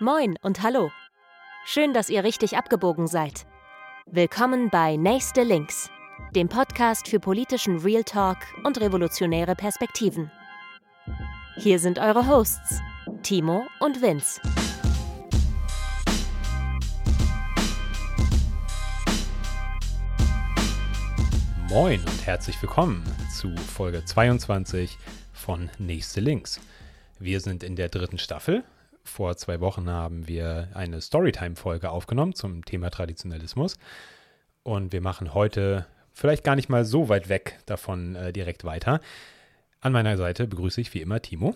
Moin und hallo. Schön, dass ihr richtig abgebogen seid. Willkommen bei Nächste Links, dem Podcast für politischen Real Talk und revolutionäre Perspektiven. Hier sind eure Hosts, Timo und Vince. Moin und herzlich willkommen zu Folge 22 von Nächste Links. Wir sind in der dritten Staffel. Vor zwei Wochen haben wir eine Storytime-Folge aufgenommen zum Thema Traditionalismus. Und wir machen heute vielleicht gar nicht mal so weit weg davon äh, direkt weiter. An meiner Seite begrüße ich wie immer Timo.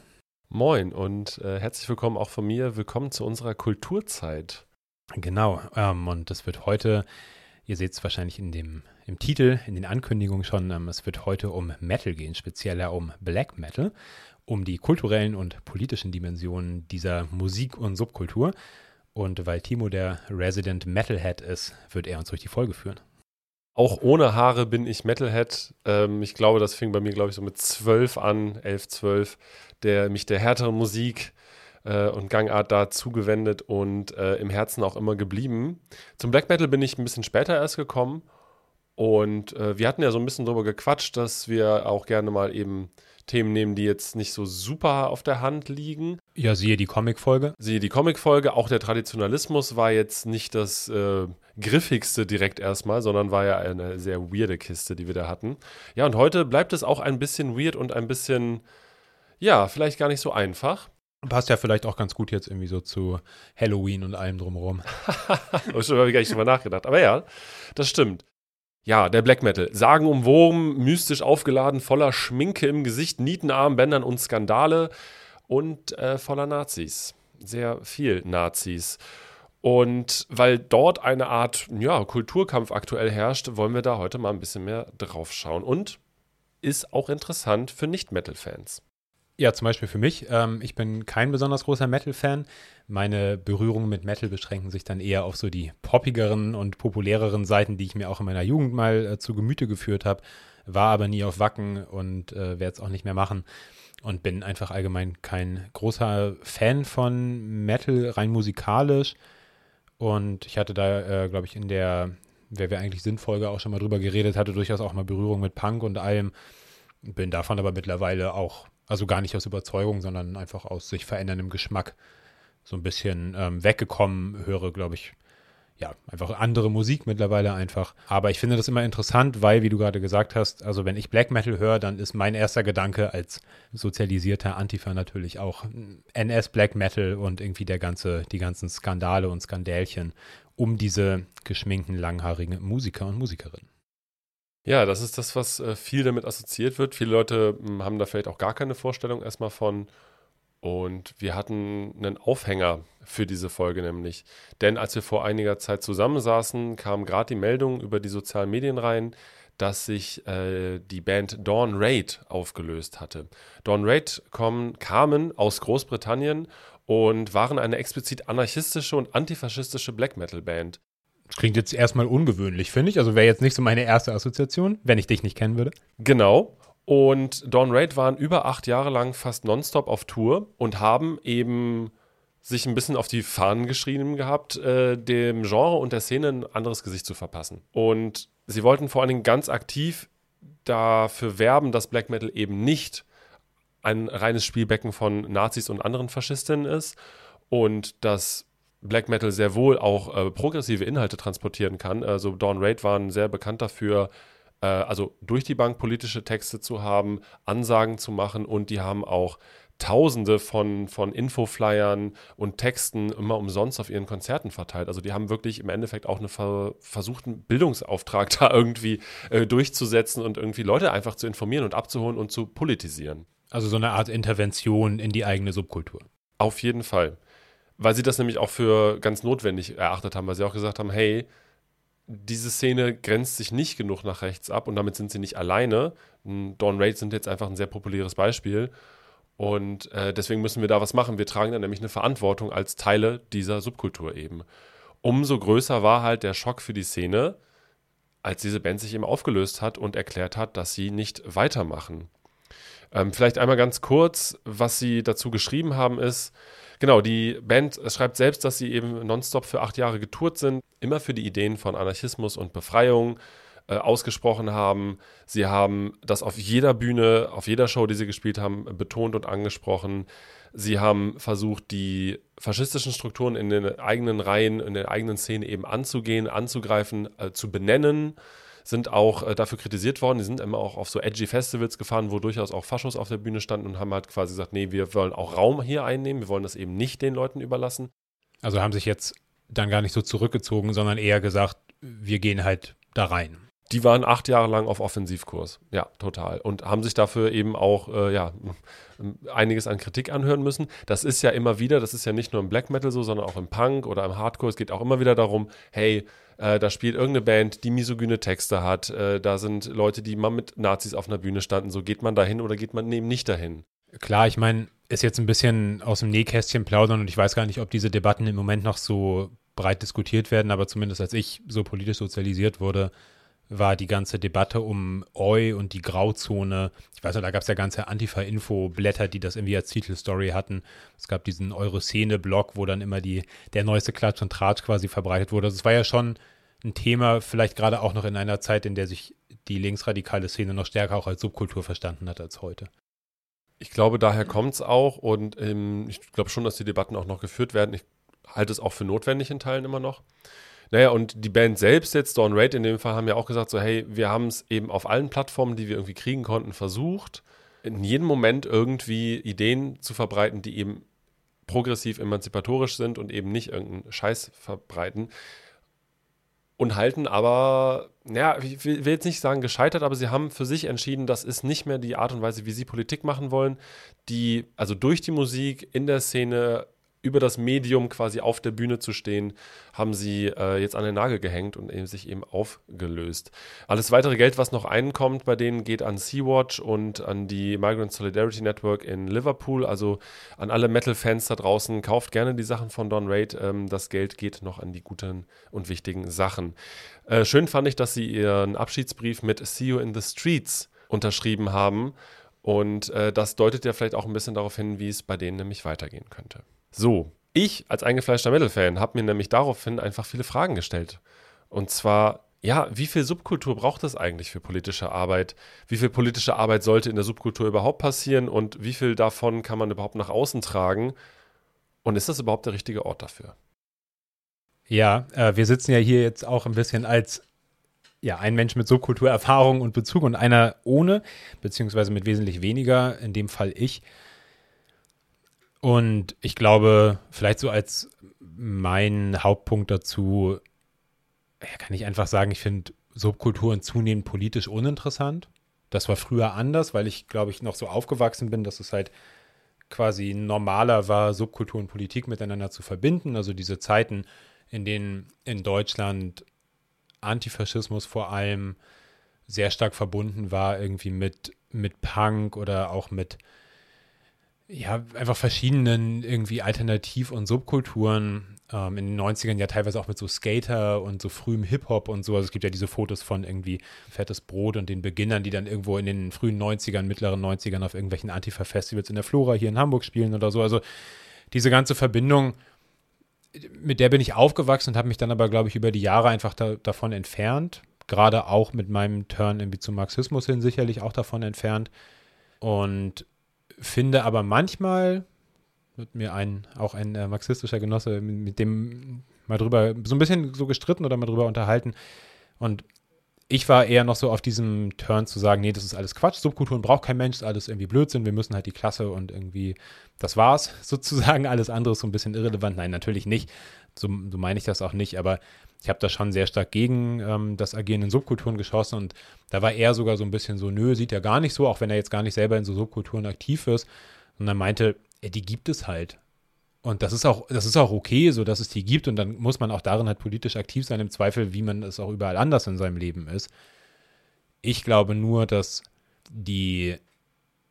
Moin und äh, herzlich willkommen auch von mir. Willkommen zu unserer Kulturzeit. Genau, ähm, und das wird heute, ihr seht es wahrscheinlich in dem im Titel, in den Ankündigungen schon, ähm, es wird heute um Metal gehen, spezieller um Black Metal, um die kulturellen und politischen Dimensionen dieser Musik- und Subkultur. Und weil Timo der Resident Metalhead ist, wird er uns durch die Folge führen. Auch ohne Haare bin ich Metalhead. Ähm, ich glaube, das fing bei mir, glaube ich, so mit zwölf an, elf, zwölf, der mich der härteren Musik äh, und Gangart da zugewendet und äh, im Herzen auch immer geblieben. Zum Black Metal bin ich ein bisschen später erst gekommen und äh, wir hatten ja so ein bisschen drüber gequatscht, dass wir auch gerne mal eben Themen nehmen, die jetzt nicht so super auf der Hand liegen. Ja, siehe die Comicfolge. Siehe die Comicfolge. Auch der Traditionalismus war jetzt nicht das äh, griffigste direkt erstmal, sondern war ja eine sehr weirde Kiste, die wir da hatten. Ja, und heute bleibt es auch ein bisschen weird und ein bisschen, ja, vielleicht gar nicht so einfach. Passt ja vielleicht auch ganz gut jetzt irgendwie so zu Halloween und allem drumherum. schon habe ich gar nicht drüber nachgedacht. Aber ja, das stimmt. Ja, der Black Metal. Sagenumwoben, mystisch aufgeladen, voller Schminke im Gesicht, Nietenarmbändern und Skandale und äh, voller Nazis. Sehr viel Nazis. Und weil dort eine Art ja, Kulturkampf aktuell herrscht, wollen wir da heute mal ein bisschen mehr drauf schauen. Und ist auch interessant für Nicht-Metal-Fans. Ja, zum Beispiel für mich. Ähm, ich bin kein besonders großer Metal-Fan. Meine Berührungen mit Metal beschränken sich dann eher auf so die poppigeren und populäreren Seiten, die ich mir auch in meiner Jugend mal äh, zu Gemüte geführt habe. War aber nie auf Wacken und äh, werde es auch nicht mehr machen. Und bin einfach allgemein kein großer Fan von Metal, rein musikalisch. Und ich hatte da, äh, glaube ich, in der, wer wir eigentlich Sinnfolge auch schon mal drüber geredet hatte, durchaus auch mal Berührung mit Punk und allem. Bin davon aber mittlerweile auch also gar nicht aus Überzeugung, sondern einfach aus sich veränderndem Geschmack so ein bisschen ähm, weggekommen. Höre, glaube ich, ja, einfach andere Musik mittlerweile einfach. Aber ich finde das immer interessant, weil, wie du gerade gesagt hast, also wenn ich Black Metal höre, dann ist mein erster Gedanke als sozialisierter Antifa natürlich auch NS Black Metal und irgendwie der ganze, die ganzen Skandale und Skandälchen um diese geschminkten, langhaarigen Musiker und Musikerinnen. Ja, das ist das, was äh, viel damit assoziiert wird. Viele Leute hm, haben da vielleicht auch gar keine Vorstellung erstmal von. Und wir hatten einen Aufhänger für diese Folge nämlich. Denn als wir vor einiger Zeit zusammensaßen, kam gerade die Meldung über die sozialen Medien rein, dass sich äh, die Band Dawn Raid aufgelöst hatte. Dawn Raid kommen, kamen aus Großbritannien und waren eine explizit anarchistische und antifaschistische Black Metal Band. Das klingt jetzt erstmal ungewöhnlich, finde ich. Also wäre jetzt nicht so meine erste Assoziation, wenn ich dich nicht kennen würde. Genau. Und Dawn Raid waren über acht Jahre lang fast nonstop auf Tour und haben eben sich ein bisschen auf die Fahnen geschrieben gehabt, äh, dem Genre und der Szene ein anderes Gesicht zu verpassen. Und sie wollten vor allen Dingen ganz aktiv dafür werben, dass Black Metal eben nicht ein reines Spielbecken von Nazis und anderen Faschistinnen ist und dass Black Metal sehr wohl auch äh, progressive Inhalte transportieren kann. Also Dawn Raid waren sehr bekannt dafür, äh, also durch die Bank politische Texte zu haben, Ansagen zu machen und die haben auch Tausende von, von Infoflyern und Texten immer umsonst auf ihren Konzerten verteilt. Also die haben wirklich im Endeffekt auch einen ver versuchten Bildungsauftrag da irgendwie äh, durchzusetzen und irgendwie Leute einfach zu informieren und abzuholen und zu politisieren. Also so eine Art Intervention in die eigene Subkultur. Auf jeden Fall weil sie das nämlich auch für ganz notwendig erachtet haben, weil sie auch gesagt haben, hey, diese Szene grenzt sich nicht genug nach rechts ab und damit sind sie nicht alleine. Dawn Raid sind jetzt einfach ein sehr populäres Beispiel und äh, deswegen müssen wir da was machen. Wir tragen dann nämlich eine Verantwortung als Teile dieser Subkultur eben. Umso größer war halt der Schock für die Szene, als diese Band sich eben aufgelöst hat und erklärt hat, dass sie nicht weitermachen. Ähm, vielleicht einmal ganz kurz, was sie dazu geschrieben haben, ist, Genau, die Band schreibt selbst, dass sie eben nonstop für acht Jahre getourt sind, immer für die Ideen von Anarchismus und Befreiung äh, ausgesprochen haben. Sie haben das auf jeder Bühne, auf jeder Show, die sie gespielt haben, betont und angesprochen. Sie haben versucht, die faschistischen Strukturen in den eigenen Reihen, in der eigenen Szene eben anzugehen, anzugreifen, äh, zu benennen sind auch äh, dafür kritisiert worden. Die sind immer auch auf so edgy Festivals gefahren, wo durchaus auch Faschos auf der Bühne standen und haben halt quasi gesagt, nee, wir wollen auch Raum hier einnehmen, wir wollen das eben nicht den Leuten überlassen. Also haben sich jetzt dann gar nicht so zurückgezogen, sondern eher gesagt, wir gehen halt da rein. Die waren acht Jahre lang auf Offensivkurs. Ja, total. Und haben sich dafür eben auch, äh, ja, einiges an Kritik anhören müssen. Das ist ja immer wieder, das ist ja nicht nur im Black Metal so, sondern auch im Punk oder im Hardcore. Es geht auch immer wieder darum, hey, äh, da spielt irgendeine Band, die misogyne Texte hat. Äh, da sind Leute, die mal mit Nazis auf einer Bühne standen. So geht man dahin oder geht man eben nicht dahin? Klar, ich meine, ist jetzt ein bisschen aus dem Nähkästchen plaudern und ich weiß gar nicht, ob diese Debatten im Moment noch so breit diskutiert werden, aber zumindest als ich so politisch sozialisiert wurde, war die ganze Debatte um Eu und die Grauzone. Ich weiß nicht, da gab es ja ganze Antifa-Info-Blätter, die das irgendwie als Titelstory hatten. Es gab diesen Eure-Szene-Blog, wo dann immer die, der neueste Klatsch und Tratsch quasi verbreitet wurde. Also es war ja schon ein Thema, vielleicht gerade auch noch in einer Zeit, in der sich die linksradikale Szene noch stärker auch als Subkultur verstanden hat als heute. Ich glaube, daher kommt es auch und ähm, ich glaube schon, dass die Debatten auch noch geführt werden. Ich halte es auch für notwendig in Teilen immer noch. Naja, und die Band selbst jetzt, Dawn Raid in dem Fall, haben ja auch gesagt, so, hey, wir haben es eben auf allen Plattformen, die wir irgendwie kriegen konnten, versucht, in jedem Moment irgendwie Ideen zu verbreiten, die eben progressiv emanzipatorisch sind und eben nicht irgendeinen Scheiß verbreiten. Und halten aber, ja, ich will jetzt nicht sagen gescheitert, aber sie haben für sich entschieden, das ist nicht mehr die Art und Weise, wie sie Politik machen wollen, die also durch die Musik in der Szene über das Medium quasi auf der Bühne zu stehen, haben sie äh, jetzt an den Nagel gehängt und eben sich eben aufgelöst. Alles weitere Geld, was noch einkommt bei denen, geht an Sea-Watch und an die Migrant Solidarity Network in Liverpool. Also an alle Metal-Fans da draußen, kauft gerne die Sachen von Don Raid. Ähm, das Geld geht noch an die guten und wichtigen Sachen. Äh, schön fand ich, dass sie ihren Abschiedsbrief mit See You in the Streets unterschrieben haben. Und äh, das deutet ja vielleicht auch ein bisschen darauf hin, wie es bei denen nämlich weitergehen könnte. So, ich als eingefleischter Metal-Fan habe mir nämlich daraufhin einfach viele Fragen gestellt. Und zwar, ja, wie viel Subkultur braucht es eigentlich für politische Arbeit? Wie viel politische Arbeit sollte in der Subkultur überhaupt passieren und wie viel davon kann man überhaupt nach außen tragen? Und ist das überhaupt der richtige Ort dafür? Ja, äh, wir sitzen ja hier jetzt auch ein bisschen als ja, ein Mensch mit Subkulturerfahrung und Bezug und einer ohne, beziehungsweise mit wesentlich weniger, in dem Fall ich. Und ich glaube, vielleicht so als mein Hauptpunkt dazu, ja, kann ich einfach sagen, ich finde Subkulturen zunehmend politisch uninteressant. Das war früher anders, weil ich, glaube ich, noch so aufgewachsen bin, dass es halt quasi normaler war, Subkultur und Politik miteinander zu verbinden. Also diese Zeiten, in denen in Deutschland Antifaschismus vor allem sehr stark verbunden war, irgendwie mit, mit Punk oder auch mit ja, einfach verschiedenen irgendwie Alternativ- und Subkulturen. Ähm, in den 90ern ja teilweise auch mit so Skater und so frühem Hip-Hop und so. Also es gibt ja diese Fotos von irgendwie Fettes Brot und den Beginnern, die dann irgendwo in den frühen 90ern, mittleren 90ern auf irgendwelchen Antifa-Festivals in der Flora hier in Hamburg spielen oder so. Also diese ganze Verbindung, mit der bin ich aufgewachsen und habe mich dann aber, glaube ich, über die Jahre einfach da, davon entfernt. Gerade auch mit meinem Turn irgendwie zum Marxismus hin sicherlich auch davon entfernt. Und finde aber manchmal, wird mir ein, auch ein äh, marxistischer Genosse, mit, dem mal drüber, so ein bisschen so gestritten oder mal drüber unterhalten. Und ich war eher noch so auf diesem Turn zu sagen, nee, das ist alles Quatsch, Subkulturen braucht kein Mensch, ist alles irgendwie Blödsinn, wir müssen halt die Klasse und irgendwie, das war's sozusagen, alles andere ist so ein bisschen irrelevant. Nein, natürlich nicht, so, so meine ich das auch nicht, aber ich habe da schon sehr stark gegen ähm, das Agieren in Subkulturen geschossen und da war er sogar so ein bisschen so, nö, sieht er gar nicht so, auch wenn er jetzt gar nicht selber in so Subkulturen aktiv ist. Und er meinte, ja, die gibt es halt. Und das ist auch, das ist auch okay, so dass es die gibt. Und dann muss man auch darin halt politisch aktiv sein, im Zweifel, wie man es auch überall anders in seinem Leben ist. Ich glaube nur, dass die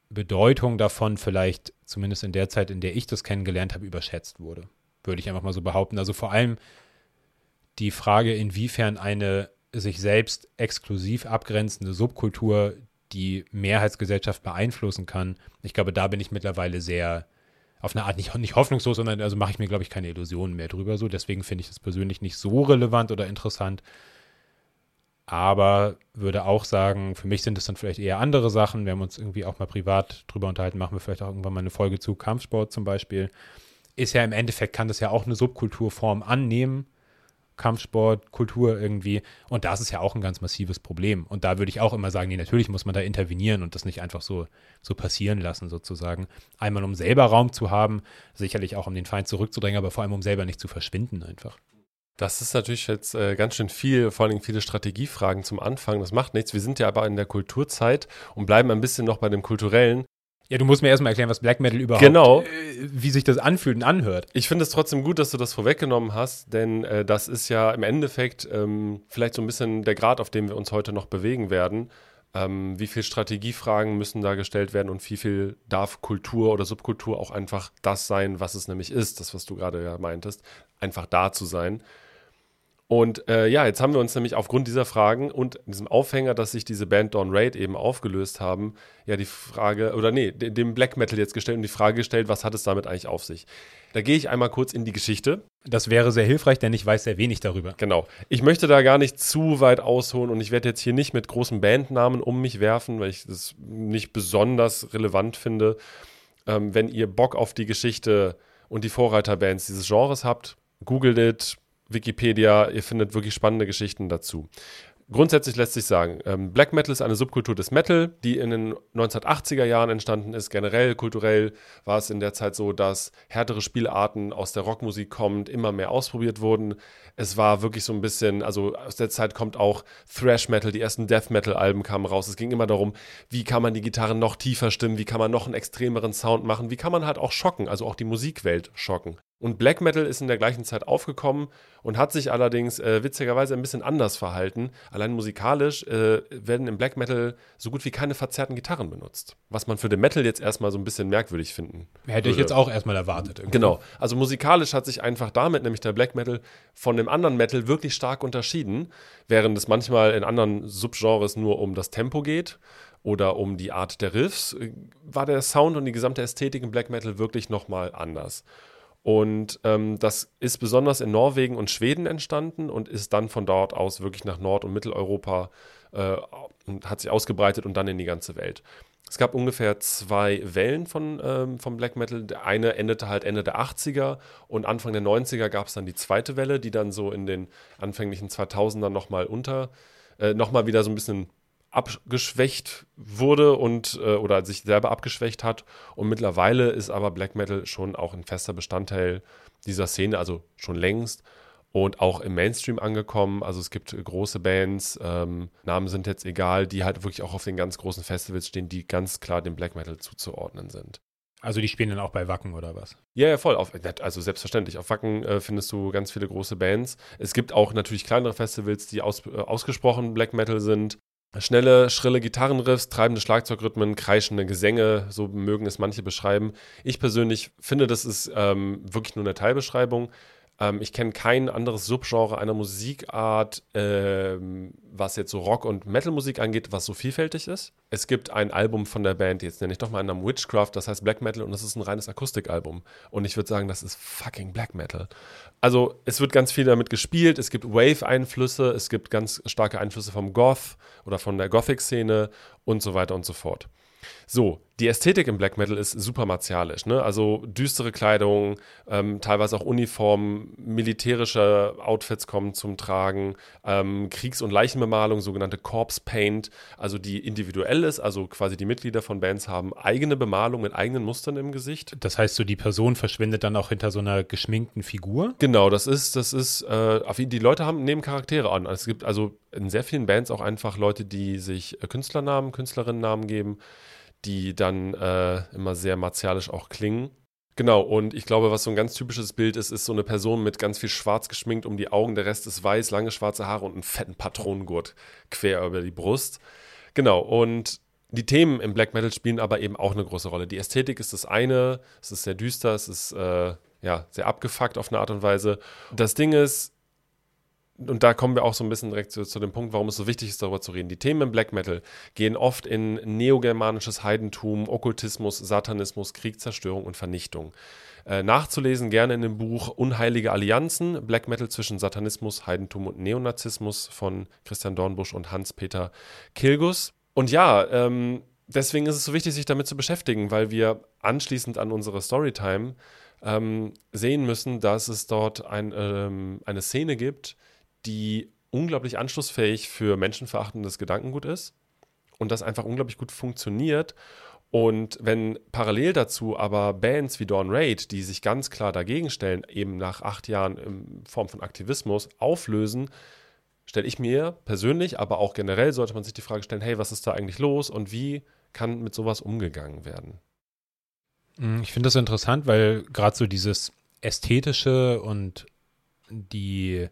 Bedeutung davon vielleicht, zumindest in der Zeit, in der ich das kennengelernt habe, überschätzt wurde. Würde ich einfach mal so behaupten. Also vor allem die Frage, inwiefern eine sich selbst exklusiv abgrenzende Subkultur die Mehrheitsgesellschaft beeinflussen kann. Ich glaube, da bin ich mittlerweile sehr auf eine Art nicht, nicht hoffnungslos, sondern also mache ich mir, glaube ich, keine Illusionen mehr drüber so. Deswegen finde ich das persönlich nicht so relevant oder interessant. Aber würde auch sagen, für mich sind es dann vielleicht eher andere Sachen. Wir haben uns irgendwie auch mal privat drüber unterhalten, machen wir vielleicht auch irgendwann mal eine Folge zu Kampfsport zum Beispiel. Ist ja im Endeffekt, kann das ja auch eine Subkulturform annehmen. Kampfsport, Kultur irgendwie. Und das ist ja auch ein ganz massives Problem. Und da würde ich auch immer sagen, nee, natürlich muss man da intervenieren und das nicht einfach so, so passieren lassen, sozusagen. Einmal um selber Raum zu haben, sicherlich auch um den Feind zurückzudrängen, aber vor allem um selber nicht zu verschwinden einfach. Das ist natürlich jetzt äh, ganz schön viel, vor allem viele Strategiefragen zum Anfang. Das macht nichts. Wir sind ja aber in der Kulturzeit und bleiben ein bisschen noch bei dem Kulturellen. Ja, du musst mir erstmal erklären, was Black Metal überhaupt Genau. äh, wie sich das anfühlt und anhört. Ich finde es trotzdem gut, dass du das vorweggenommen hast, denn äh, das ist ja im Endeffekt ähm, vielleicht so ein bisschen der Grad, auf dem wir uns heute noch bewegen werden. Ähm, wie viele Strategiefragen müssen da gestellt werden und wie viel darf Kultur oder Subkultur auch einfach das sein, was es nämlich ist, das, was du gerade ja meintest, einfach da zu sein. Und äh, ja, jetzt haben wir uns nämlich aufgrund dieser Fragen und diesem Aufhänger, dass sich diese Band Dawn Raid eben aufgelöst haben, ja die Frage, oder nee, dem Black Metal jetzt gestellt und die Frage gestellt, was hat es damit eigentlich auf sich? Da gehe ich einmal kurz in die Geschichte. Das wäre sehr hilfreich, denn ich weiß sehr wenig darüber. Genau. Ich möchte da gar nicht zu weit ausholen und ich werde jetzt hier nicht mit großen Bandnamen um mich werfen, weil ich das nicht besonders relevant finde. Ähm, wenn ihr Bock auf die Geschichte und die Vorreiterbands dieses Genres habt, googelt it, Wikipedia, ihr findet wirklich spannende Geschichten dazu. Grundsätzlich lässt sich sagen, ähm, Black Metal ist eine Subkultur des Metal, die in den 1980er Jahren entstanden ist. Generell kulturell war es in der Zeit so, dass härtere Spielarten aus der Rockmusik kommend immer mehr ausprobiert wurden. Es war wirklich so ein bisschen, also aus der Zeit kommt auch Thrash Metal, die ersten Death Metal Alben kamen raus. Es ging immer darum, wie kann man die Gitarren noch tiefer stimmen, wie kann man noch einen extremeren Sound machen, wie kann man halt auch schocken, also auch die Musikwelt schocken. Und Black Metal ist in der gleichen Zeit aufgekommen und hat sich allerdings äh, witzigerweise ein bisschen anders verhalten. Allein musikalisch äh, werden im Black Metal so gut wie keine verzerrten Gitarren benutzt. Was man für den Metal jetzt erstmal so ein bisschen merkwürdig finden. Hätte ich würde. jetzt auch erstmal erwartet. Irgendwie. Genau. Also musikalisch hat sich einfach damit, nämlich der Black Metal, von dem anderen Metal wirklich stark unterschieden, während es manchmal in anderen Subgenres nur um das Tempo geht oder um die Art der Riffs, äh, war der Sound und die gesamte Ästhetik im Black Metal wirklich nochmal anders. Und ähm, das ist besonders in Norwegen und Schweden entstanden und ist dann von dort aus wirklich nach Nord- und Mitteleuropa äh, und hat sich ausgebreitet und dann in die ganze Welt. Es gab ungefähr zwei Wellen von, ähm, vom Black Metal. Der eine endete halt Ende der 80er und Anfang der 90er gab es dann die zweite Welle, die dann so in den anfänglichen 2000ern nochmal unter, äh, nochmal wieder so ein bisschen abgeschwächt wurde und äh, oder sich selber abgeschwächt hat. Und mittlerweile ist aber Black Metal schon auch ein fester Bestandteil dieser Szene, also schon längst und auch im Mainstream angekommen. Also es gibt große Bands, ähm, Namen sind jetzt egal, die halt wirklich auch auf den ganz großen Festivals stehen, die ganz klar dem Black Metal zuzuordnen sind. Also die spielen dann auch bei Wacken oder was? Ja, ja, voll. Auf, also selbstverständlich. Auf Wacken äh, findest du ganz viele große Bands. Es gibt auch natürlich kleinere Festivals, die aus, äh, ausgesprochen Black Metal sind. Schnelle, schrille Gitarrenriffs, treibende Schlagzeugrhythmen, kreischende Gesänge, so mögen es manche beschreiben. Ich persönlich finde, das ist ähm, wirklich nur eine Teilbeschreibung. Ähm, ich kenne kein anderes Subgenre einer Musikart, ähm, was jetzt so Rock- und Metal-Musik angeht, was so vielfältig ist. Es gibt ein Album von der Band, jetzt nenne ich doch mal einen Namen Witchcraft, das heißt Black Metal und das ist ein reines Akustikalbum. Und ich würde sagen, das ist fucking Black Metal. Also es wird ganz viel damit gespielt, es gibt Wave-Einflüsse, es gibt ganz starke Einflüsse vom Goth oder von der Gothic-Szene und so weiter und so fort. So, die Ästhetik im Black Metal ist super martialisch. Ne? Also düstere Kleidung, ähm, teilweise auch Uniformen, militärische Outfits kommen zum Tragen, ähm, Kriegs- und Leichenbemalung, sogenannte Corpse Paint, also die individuell ist, also quasi die Mitglieder von Bands haben eigene Bemalung mit eigenen Mustern im Gesicht. Das heißt, so die Person verschwindet dann auch hinter so einer geschminkten Figur? Genau, das ist, das ist, äh, die Leute haben, nehmen Charaktere an. Es gibt also in sehr vielen Bands auch einfach Leute, die sich äh, Künstlernamen, Künstlerinnennamen geben die dann äh, immer sehr martialisch auch klingen. Genau, und ich glaube, was so ein ganz typisches Bild ist, ist so eine Person mit ganz viel schwarz geschminkt um die Augen, der Rest ist weiß, lange schwarze Haare und einen fetten Patronengurt quer über die Brust. Genau, und die Themen im Black Metal spielen aber eben auch eine große Rolle. Die Ästhetik ist das eine, es ist sehr düster, es ist äh, ja sehr abgefuckt auf eine Art und Weise. Das Ding ist, und da kommen wir auch so ein bisschen direkt zu, zu, dem Punkt, warum es so wichtig ist, darüber zu reden. Die Themen im Black Metal gehen oft in neogermanisches Heidentum, Okkultismus, Satanismus, Krieg, Zerstörung und Vernichtung. Äh, nachzulesen gerne in dem Buch Unheilige Allianzen, Black Metal zwischen Satanismus, Heidentum und Neonazismus von Christian Dornbusch und Hans-Peter Kilgus. Und ja, ähm, deswegen ist es so wichtig, sich damit zu beschäftigen, weil wir anschließend an unsere Storytime ähm, sehen müssen, dass es dort ein, ähm, eine Szene gibt, die unglaublich anschlussfähig für menschenverachtendes Gedankengut ist und das einfach unglaublich gut funktioniert. Und wenn parallel dazu aber Bands wie Dawn Raid, die sich ganz klar dagegen stellen, eben nach acht Jahren in Form von Aktivismus auflösen, stelle ich mir persönlich, aber auch generell sollte man sich die Frage stellen, hey, was ist da eigentlich los und wie kann mit sowas umgegangen werden? Hm, ich finde das interessant, weil gerade so dieses ästhetische und die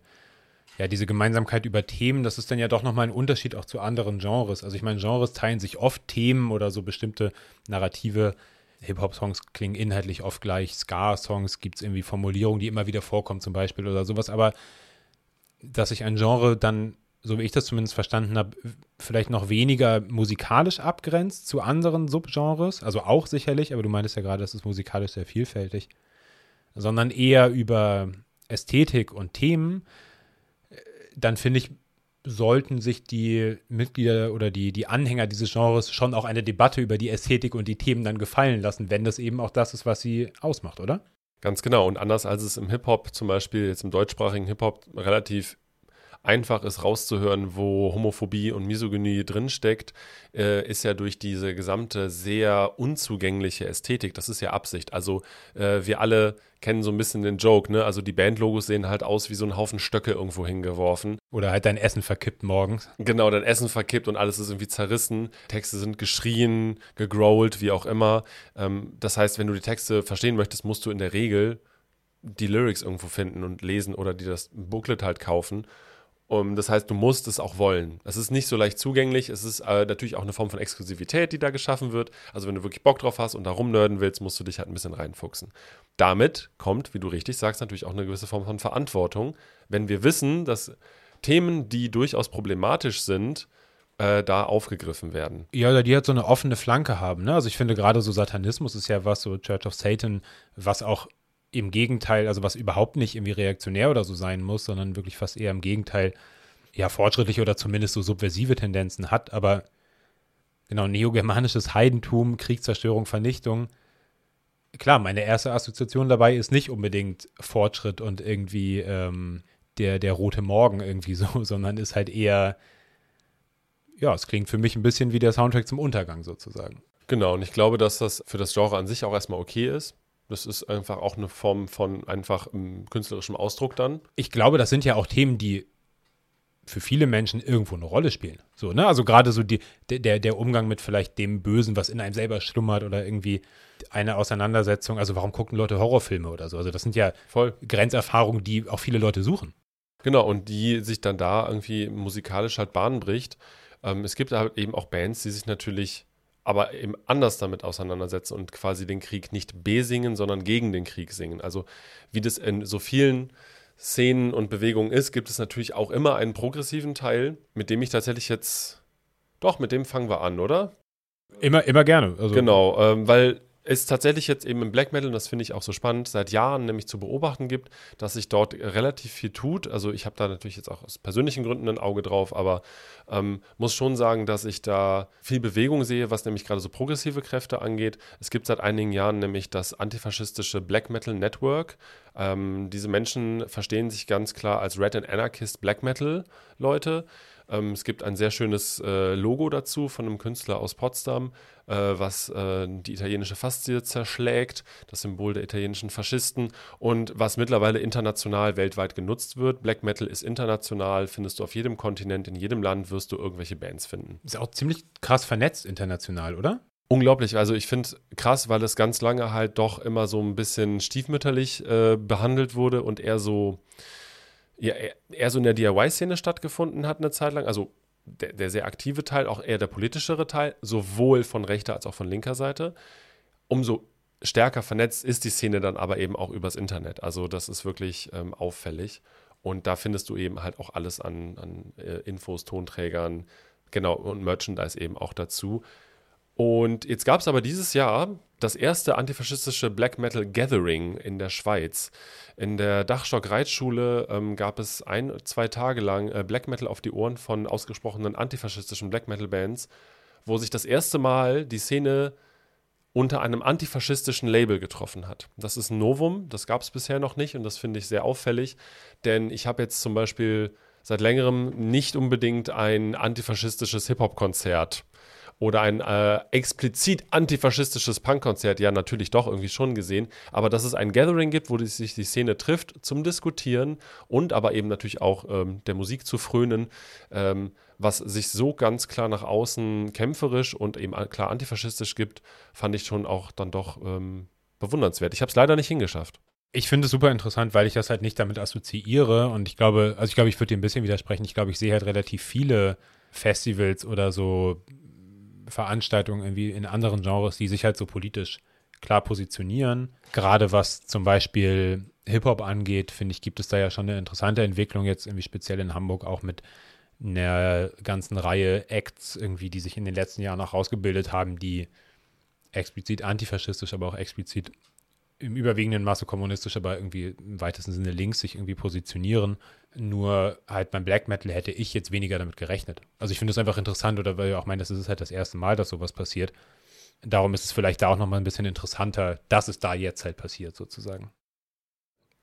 ja, diese Gemeinsamkeit über Themen, das ist dann ja doch nochmal ein Unterschied auch zu anderen Genres. Also ich meine, Genres teilen sich oft Themen oder so bestimmte Narrative. Hip-Hop-Songs klingen inhaltlich oft gleich, Ska-Songs gibt es irgendwie Formulierungen, die immer wieder vorkommen zum Beispiel oder sowas. Aber dass sich ein Genre dann, so wie ich das zumindest verstanden habe, vielleicht noch weniger musikalisch abgrenzt zu anderen Subgenres, also auch sicherlich, aber du meintest ja gerade, das ist musikalisch sehr vielfältig, sondern eher über Ästhetik und Themen dann finde ich, sollten sich die Mitglieder oder die, die Anhänger dieses Genres schon auch eine Debatte über die Ästhetik und die Themen dann gefallen lassen, wenn das eben auch das ist, was sie ausmacht, oder? Ganz genau. Und anders als es im Hip-Hop, zum Beispiel jetzt im deutschsprachigen Hip-Hop, relativ einfach ist rauszuhören, wo Homophobie und Misogynie drinsteckt, äh, ist ja durch diese gesamte sehr unzugängliche Ästhetik. Das ist ja Absicht. Also äh, wir alle kennen so ein bisschen den Joke, ne? Also die Bandlogos sehen halt aus wie so ein Haufen Stöcke irgendwo hingeworfen. Oder halt dein Essen verkippt morgens. Genau, dein Essen verkippt und alles ist irgendwie zerrissen. Texte sind geschrien, gegrowlt, wie auch immer. Ähm, das heißt, wenn du die Texte verstehen möchtest, musst du in der Regel die Lyrics irgendwo finden und lesen oder dir das Booklet halt kaufen. Um, das heißt, du musst es auch wollen. Es ist nicht so leicht zugänglich. Es ist äh, natürlich auch eine Form von Exklusivität, die da geschaffen wird. Also, wenn du wirklich Bock drauf hast und da rumnörden willst, musst du dich halt ein bisschen reinfuchsen. Damit kommt, wie du richtig sagst, natürlich auch eine gewisse Form von Verantwortung. Wenn wir wissen, dass Themen, die durchaus problematisch sind, äh, da aufgegriffen werden. Ja, oder die halt so eine offene Flanke haben. Ne? Also, ich finde gerade so Satanismus ist ja was, so Church of Satan, was auch im Gegenteil, also was überhaupt nicht irgendwie reaktionär oder so sein muss, sondern wirklich fast eher im Gegenteil, ja, fortschrittliche oder zumindest so subversive Tendenzen hat, aber genau, neogermanisches Heidentum, Kriegszerstörung, Vernichtung. Klar, meine erste Assoziation dabei ist nicht unbedingt Fortschritt und irgendwie ähm, der, der rote Morgen irgendwie so, sondern ist halt eher, ja, es klingt für mich ein bisschen wie der Soundtrack zum Untergang sozusagen. Genau, und ich glaube, dass das für das Genre an sich auch erstmal okay ist. Das ist einfach auch eine Form von einfach um, künstlerischem Ausdruck dann. Ich glaube, das sind ja auch Themen, die für viele Menschen irgendwo eine Rolle spielen. So, ne? Also gerade so die, der, der Umgang mit vielleicht dem Bösen, was in einem selber schlummert oder irgendwie eine Auseinandersetzung. Also warum gucken Leute Horrorfilme oder so? Also das sind ja Voll. Grenzerfahrungen, die auch viele Leute suchen. Genau, und die sich dann da irgendwie musikalisch halt Bahn bricht. Ähm, es gibt halt eben auch Bands, die sich natürlich aber eben anders damit auseinandersetzen und quasi den Krieg nicht besingen, sondern gegen den Krieg singen. Also wie das in so vielen Szenen und Bewegungen ist, gibt es natürlich auch immer einen progressiven Teil, mit dem ich tatsächlich jetzt, doch, mit dem fangen wir an, oder? Immer, immer gerne. Also genau, ähm, weil es tatsächlich jetzt eben im Black Metal, und das finde ich auch so spannend, seit Jahren nämlich zu beobachten gibt, dass sich dort relativ viel tut. Also ich habe da natürlich jetzt auch aus persönlichen Gründen ein Auge drauf, aber ähm, muss schon sagen, dass ich da viel Bewegung sehe, was nämlich gerade so progressive Kräfte angeht. Es gibt seit einigen Jahren nämlich das antifaschistische Black Metal Network. Ähm, diese Menschen verstehen sich ganz klar als Red and Anarchist Black Metal Leute. Ähm, es gibt ein sehr schönes äh, Logo dazu von einem Künstler aus Potsdam, äh, was äh, die italienische Faszie zerschlägt, das Symbol der italienischen Faschisten und was mittlerweile international weltweit genutzt wird. Black Metal ist international, findest du auf jedem Kontinent, in jedem Land wirst du irgendwelche Bands finden. Ist auch ziemlich krass vernetzt international, oder? Unglaublich. Also ich finde krass, weil es ganz lange halt doch immer so ein bisschen stiefmütterlich äh, behandelt wurde und eher so ja, eher so in der DIY-Szene stattgefunden hat eine Zeit lang. Also der, der, sehr aktive Teil, auch eher der politischere Teil, sowohl von rechter als auch von linker Seite. Umso stärker vernetzt ist die Szene dann aber eben auch übers Internet. Also das ist wirklich ähm, auffällig. Und da findest du eben halt auch alles an, an äh, Infos, Tonträgern, genau, und Merchandise eben auch dazu. Und jetzt gab es aber dieses Jahr das erste antifaschistische Black Metal Gathering in der Schweiz. In der Dachstock-Reitschule ähm, gab es ein, zwei Tage lang äh, Black Metal auf die Ohren von ausgesprochenen antifaschistischen Black Metal Bands, wo sich das erste Mal die Szene unter einem antifaschistischen Label getroffen hat. Das ist ein Novum, das gab es bisher noch nicht und das finde ich sehr auffällig, denn ich habe jetzt zum Beispiel seit längerem nicht unbedingt ein antifaschistisches Hip-Hop-Konzert oder ein äh, explizit antifaschistisches Punkkonzert, ja, natürlich doch irgendwie schon gesehen. Aber dass es ein Gathering gibt, wo die, sich die Szene trifft zum Diskutieren und aber eben natürlich auch ähm, der Musik zu frönen, ähm, was sich so ganz klar nach außen kämpferisch und eben klar antifaschistisch gibt, fand ich schon auch dann doch ähm, bewundernswert. Ich habe es leider nicht hingeschafft. Ich finde es super interessant, weil ich das halt nicht damit assoziiere und ich glaube, also ich glaube, ich würde dir ein bisschen widersprechen. Ich glaube, ich sehe halt relativ viele Festivals oder so Veranstaltungen irgendwie in anderen Genres, die sich halt so politisch klar positionieren. Gerade was zum Beispiel Hip-Hop angeht, finde ich, gibt es da ja schon eine interessante Entwicklung jetzt irgendwie speziell in Hamburg auch mit einer ganzen Reihe Acts irgendwie, die sich in den letzten Jahren auch rausgebildet haben, die explizit antifaschistisch, aber auch explizit im überwiegenden Maße kommunistisch, aber irgendwie im weitesten Sinne links sich irgendwie positionieren. Nur halt beim Black Metal hätte ich jetzt weniger damit gerechnet. Also ich finde es einfach interessant, oder weil ich auch meine, das ist halt das erste Mal, dass sowas passiert. Darum ist es vielleicht da auch nochmal ein bisschen interessanter, dass es da jetzt halt passiert, sozusagen.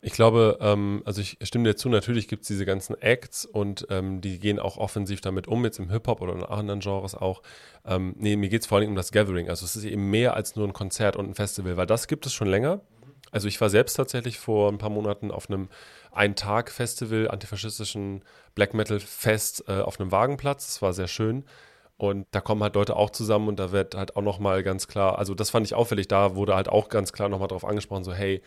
Ich glaube, ähm, also ich stimme dir zu, natürlich gibt es diese ganzen Acts und ähm, die gehen auch offensiv damit um, jetzt im Hip-Hop oder in anderen Genres auch. Ähm, nee, mir geht es vor allem um das Gathering. Also es ist eben mehr als nur ein Konzert und ein Festival, weil das gibt es schon länger. Also ich war selbst tatsächlich vor ein paar Monaten auf einem Ein-Tag-Festival, antifaschistischen Black Metal-Fest äh, auf einem Wagenplatz. Das war sehr schön. Und da kommen halt Leute auch zusammen und da wird halt auch nochmal ganz klar, also das fand ich auffällig, da wurde halt auch ganz klar nochmal drauf angesprochen, so hey,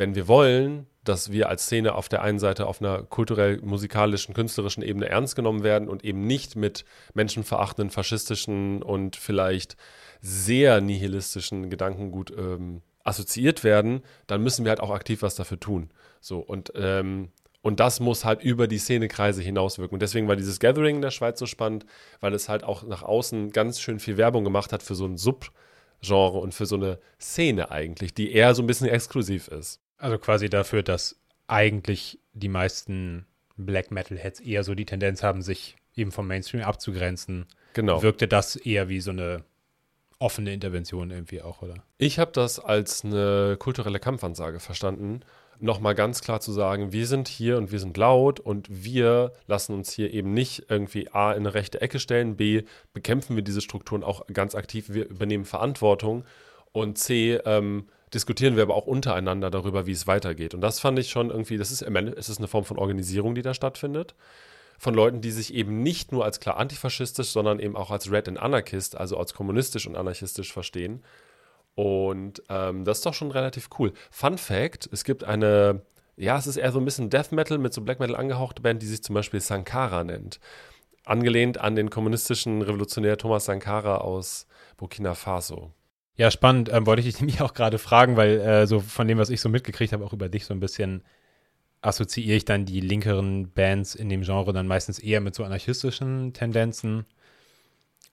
wenn wir wollen, dass wir als Szene auf der einen Seite auf einer kulturell, musikalischen, künstlerischen Ebene ernst genommen werden und eben nicht mit menschenverachtenden, faschistischen und vielleicht sehr nihilistischen Gedankengut ähm, assoziiert werden, dann müssen wir halt auch aktiv was dafür tun. So und ähm, und das muss halt über die Szenekreise hinauswirken. Und deswegen war dieses Gathering in der Schweiz so spannend, weil es halt auch nach außen ganz schön viel Werbung gemacht hat für so ein Subgenre und für so eine Szene eigentlich, die eher so ein bisschen exklusiv ist. Also quasi dafür, dass eigentlich die meisten Black Metal-Heads eher so die Tendenz haben, sich eben vom Mainstream abzugrenzen. Genau. Wirkte das eher wie so eine offene Intervention irgendwie auch, oder? Ich habe das als eine kulturelle Kampfansage verstanden, nochmal ganz klar zu sagen, wir sind hier und wir sind laut und wir lassen uns hier eben nicht irgendwie A in eine rechte Ecke stellen, B bekämpfen wir diese Strukturen auch ganz aktiv, wir übernehmen Verantwortung und C ähm, diskutieren wir aber auch untereinander darüber, wie es weitergeht. Und das fand ich schon irgendwie, das ist, es ist eine Form von Organisierung, die da stattfindet. Von Leuten, die sich eben nicht nur als klar antifaschistisch, sondern eben auch als Red and Anarchist, also als kommunistisch und anarchistisch verstehen. Und ähm, das ist doch schon relativ cool. Fun Fact: Es gibt eine, ja, es ist eher so ein bisschen Death Metal mit so Black Metal angehauchte Band, die sich zum Beispiel Sankara nennt. Angelehnt an den kommunistischen Revolutionär Thomas Sankara aus Burkina Faso. Ja, spannend. Ähm, wollte ich dich nämlich auch gerade fragen, weil äh, so von dem, was ich so mitgekriegt habe, auch über dich so ein bisschen assoziiere ich dann die linkeren Bands in dem Genre dann meistens eher mit so anarchistischen Tendenzen.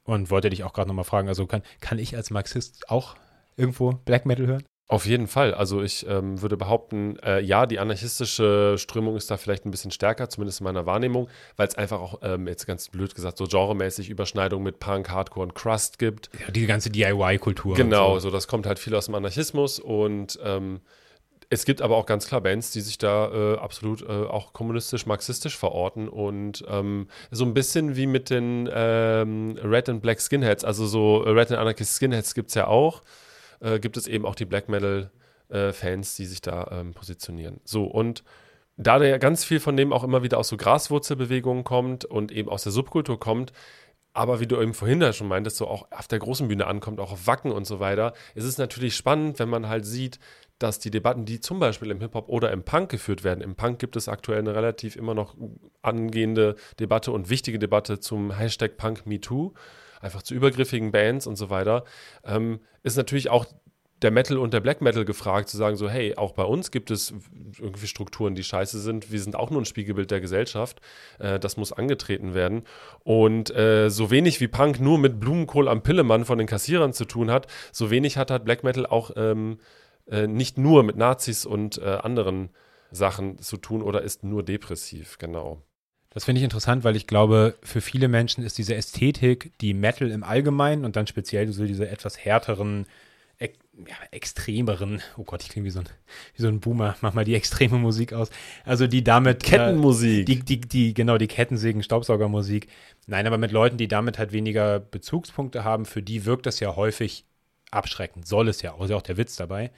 Und wollte dich auch gerade nochmal fragen, also kann, kann ich als Marxist auch irgendwo Black Metal hören? Auf jeden Fall. Also ich ähm, würde behaupten, äh, ja, die anarchistische Strömung ist da vielleicht ein bisschen stärker, zumindest in meiner Wahrnehmung, weil es einfach auch, ähm, jetzt ganz blöd gesagt, so genremäßig Überschneidungen mit Punk, Hardcore und Crust gibt. Ja, die ganze DIY-Kultur. Genau, so. so. das kommt halt viel aus dem Anarchismus und ähm, es gibt aber auch ganz klar Bands, die sich da äh, absolut äh, auch kommunistisch, marxistisch verorten und ähm, so ein bisschen wie mit den ähm, Red and Black Skinheads, also so Red and Anarchist Skinheads gibt es ja auch äh, gibt es eben auch die Black Metal-Fans, äh, die sich da ähm, positionieren. So, und da ja ganz viel von dem auch immer wieder aus so Graswurzelbewegungen kommt und eben aus der Subkultur kommt, aber wie du eben vorhin da schon meintest, so auch auf der großen Bühne ankommt, auch auf Wacken und so weiter, ist es natürlich spannend, wenn man halt sieht, dass die Debatten, die zum Beispiel im Hip-Hop oder im Punk geführt werden, im Punk gibt es aktuell eine relativ immer noch angehende Debatte und wichtige Debatte zum Hashtag Punk MeToo, einfach zu übergriffigen Bands und so weiter, ähm, ist natürlich auch der Metal und der Black Metal gefragt, zu sagen so, hey, auch bei uns gibt es irgendwie Strukturen, die scheiße sind. Wir sind auch nur ein Spiegelbild der Gesellschaft. Äh, das muss angetreten werden. Und äh, so wenig wie Punk nur mit Blumenkohl am Pillemann von den Kassierern zu tun hat, so wenig hat halt Black Metal auch ähm, äh, nicht nur mit Nazis und äh, anderen Sachen zu tun oder ist nur depressiv, genau. Das finde ich interessant, weil ich glaube, für viele Menschen ist diese Ästhetik, die Metal im Allgemeinen und dann speziell so diese etwas härteren ja, extremeren, oh Gott, ich klinge wie so ein, wie so ein Boomer, mach mal die extreme Musik aus. Also die damit. Kettenmusik. Äh, die, die, die, genau, die Kettensägen, Staubsaugermusik. Nein, aber mit Leuten, die damit halt weniger Bezugspunkte haben, für die wirkt das ja häufig abschreckend. Soll es ja auch, ist ja auch der Witz dabei.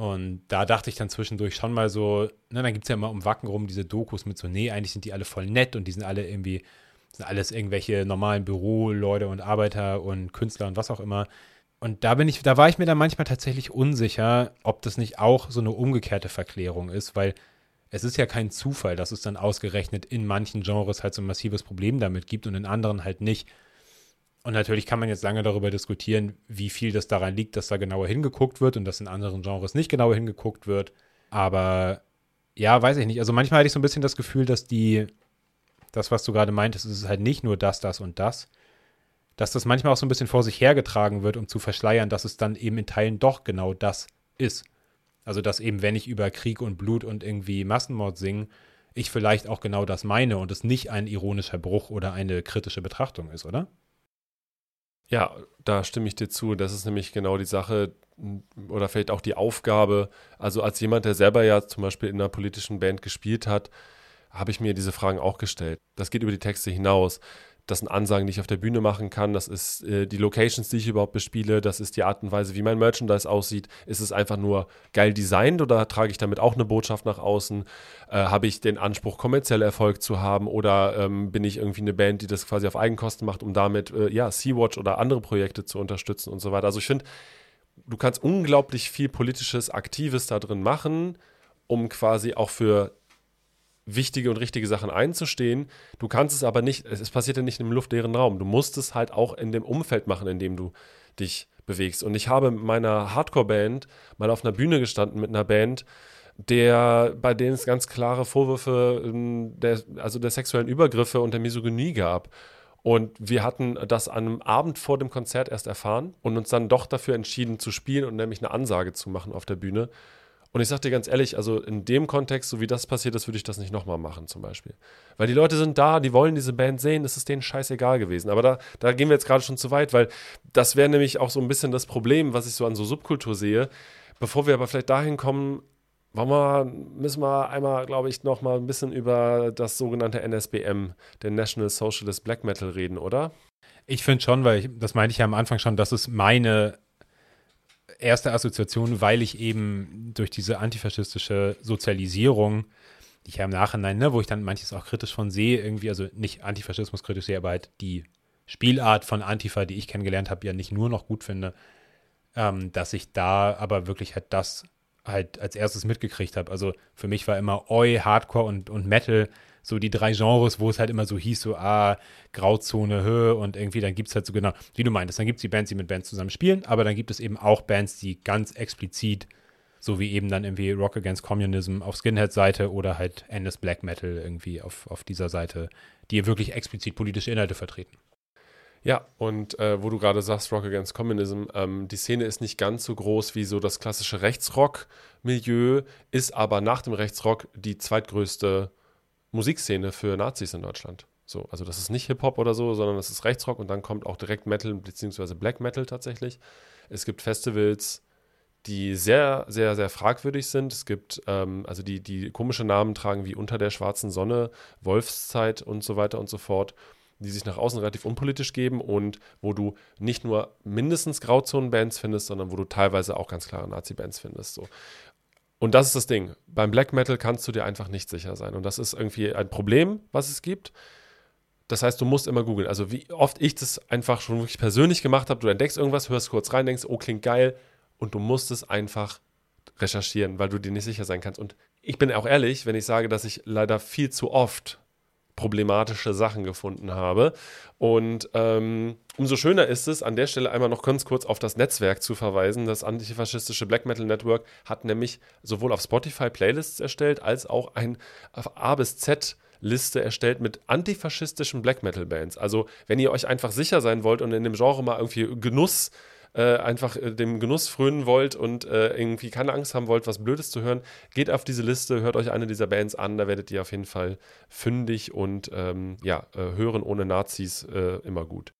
Und da dachte ich dann zwischendurch schon mal so, ne, dann gibt es ja immer um Wacken rum diese Dokus mit so, nee, eigentlich sind die alle voll nett und die sind alle irgendwie, sind alles irgendwelche normalen Büroleute und Arbeiter und Künstler und was auch immer. Und da bin ich, da war ich mir dann manchmal tatsächlich unsicher, ob das nicht auch so eine umgekehrte Verklärung ist, weil es ist ja kein Zufall, dass es dann ausgerechnet in manchen Genres halt so ein massives Problem damit gibt und in anderen halt nicht. Und natürlich kann man jetzt lange darüber diskutieren, wie viel das daran liegt, dass da genauer hingeguckt wird und dass in anderen Genres nicht genauer hingeguckt wird. Aber ja, weiß ich nicht. Also manchmal hatte ich so ein bisschen das Gefühl, dass die, das, was du gerade meintest, ist halt nicht nur das, das und das, dass das manchmal auch so ein bisschen vor sich hergetragen wird, um zu verschleiern, dass es dann eben in Teilen doch genau das ist. Also, dass eben, wenn ich über Krieg und Blut und irgendwie Massenmord singe, ich vielleicht auch genau das meine und es nicht ein ironischer Bruch oder eine kritische Betrachtung ist, oder? Ja, da stimme ich dir zu. Das ist nämlich genau die Sache oder vielleicht auch die Aufgabe. Also als jemand, der selber ja zum Beispiel in einer politischen Band gespielt hat, habe ich mir diese Fragen auch gestellt. Das geht über die Texte hinaus das sind Ansagen, die ich auf der Bühne machen kann, das ist äh, die Locations, die ich überhaupt bespiele, das ist die Art und Weise, wie mein Merchandise aussieht. Ist es einfach nur geil designt oder trage ich damit auch eine Botschaft nach außen? Äh, Habe ich den Anspruch, kommerziell Erfolg zu haben oder ähm, bin ich irgendwie eine Band, die das quasi auf Eigenkosten macht, um damit äh, ja, Sea-Watch oder andere Projekte zu unterstützen und so weiter? Also ich finde, du kannst unglaublich viel politisches, Aktives da drin machen, um quasi auch für wichtige und richtige Sachen einzustehen. Du kannst es aber nicht, es passiert ja nicht in einem luftleeren Raum. Du musst es halt auch in dem Umfeld machen, in dem du dich bewegst. Und ich habe mit meiner Hardcore-Band mal auf einer Bühne gestanden mit einer Band, der, bei denen es ganz klare Vorwürfe ähm, der, also der sexuellen Übergriffe und der Misogynie gab. Und wir hatten das einem Abend vor dem Konzert erst erfahren und uns dann doch dafür entschieden zu spielen und nämlich eine Ansage zu machen auf der Bühne. Und ich sag dir ganz ehrlich, also in dem Kontext, so wie das passiert ist, würde ich das nicht nochmal machen, zum Beispiel. Weil die Leute sind da, die wollen diese Band sehen, es ist denen scheißegal gewesen. Aber da, da gehen wir jetzt gerade schon zu weit, weil das wäre nämlich auch so ein bisschen das Problem, was ich so an so Subkultur sehe. Bevor wir aber vielleicht dahin kommen, wollen wir, müssen wir einmal, glaube ich, nochmal ein bisschen über das sogenannte NSBM, den National Socialist Black Metal, reden, oder? Ich finde schon, weil ich, das meinte ich ja am Anfang schon, das ist meine erste Assoziation, weil ich eben durch diese antifaschistische Sozialisierung, die ich ja im Nachhinein, ne, wo ich dann manches auch kritisch von sehe, irgendwie, also nicht Antifaschismus kritisch sehe, aber halt die Spielart von Antifa, die ich kennengelernt habe, ja nicht nur noch gut finde, ähm, dass ich da aber wirklich halt das halt als erstes mitgekriegt habe. Also für mich war immer Oi, Hardcore und, und Metal so die drei Genres, wo es halt immer so hieß, so, ah, Grauzone, Höhe und irgendwie, dann gibt es halt so genau, wie du meintest, dann gibt es die Bands, die mit Bands zusammen spielen, aber dann gibt es eben auch Bands, die ganz explizit, so wie eben dann irgendwie Rock Against Communism auf Skinhead-Seite oder halt Endless Black Metal irgendwie auf, auf dieser Seite, die wirklich explizit politische Inhalte vertreten. Ja, und äh, wo du gerade sagst, Rock Against Communism, ähm, die Szene ist nicht ganz so groß wie so das klassische Rechtsrock-Milieu, ist aber nach dem Rechtsrock die zweitgrößte Musikszene für Nazis in Deutschland. So, also das ist nicht Hip-Hop oder so, sondern das ist Rechtsrock und dann kommt auch direkt Metal bzw. Black Metal tatsächlich. Es gibt Festivals, die sehr, sehr, sehr fragwürdig sind. Es gibt, ähm, also die, die komische Namen tragen wie Unter der schwarzen Sonne, Wolfszeit und so weiter und so fort, die sich nach außen relativ unpolitisch geben und wo du nicht nur mindestens Grauzonen-Bands findest, sondern wo du teilweise auch ganz klare Nazi-Bands findest. So. Und das ist das Ding. Beim Black Metal kannst du dir einfach nicht sicher sein. Und das ist irgendwie ein Problem, was es gibt. Das heißt, du musst immer googeln. Also wie oft ich das einfach schon wirklich persönlich gemacht habe, du entdeckst irgendwas, hörst kurz rein, denkst, oh, klingt geil. Und du musst es einfach recherchieren, weil du dir nicht sicher sein kannst. Und ich bin auch ehrlich, wenn ich sage, dass ich leider viel zu oft problematische Sachen gefunden habe. Und ähm, umso schöner ist es, an der Stelle einmal noch ganz kurz auf das Netzwerk zu verweisen. Das antifaschistische Black Metal Network hat nämlich sowohl auf Spotify Playlists erstellt, als auch ein A bis Z Liste erstellt mit antifaschistischen Black Metal Bands. Also, wenn ihr euch einfach sicher sein wollt und in dem Genre mal irgendwie Genuss äh, einfach äh, dem Genuss frönen wollt und äh, irgendwie keine Angst haben wollt, was Blödes zu hören, geht auf diese Liste, hört euch eine dieser Bands an, da werdet ihr auf jeden Fall fündig und ähm, ja, äh, hören ohne Nazis äh, immer gut.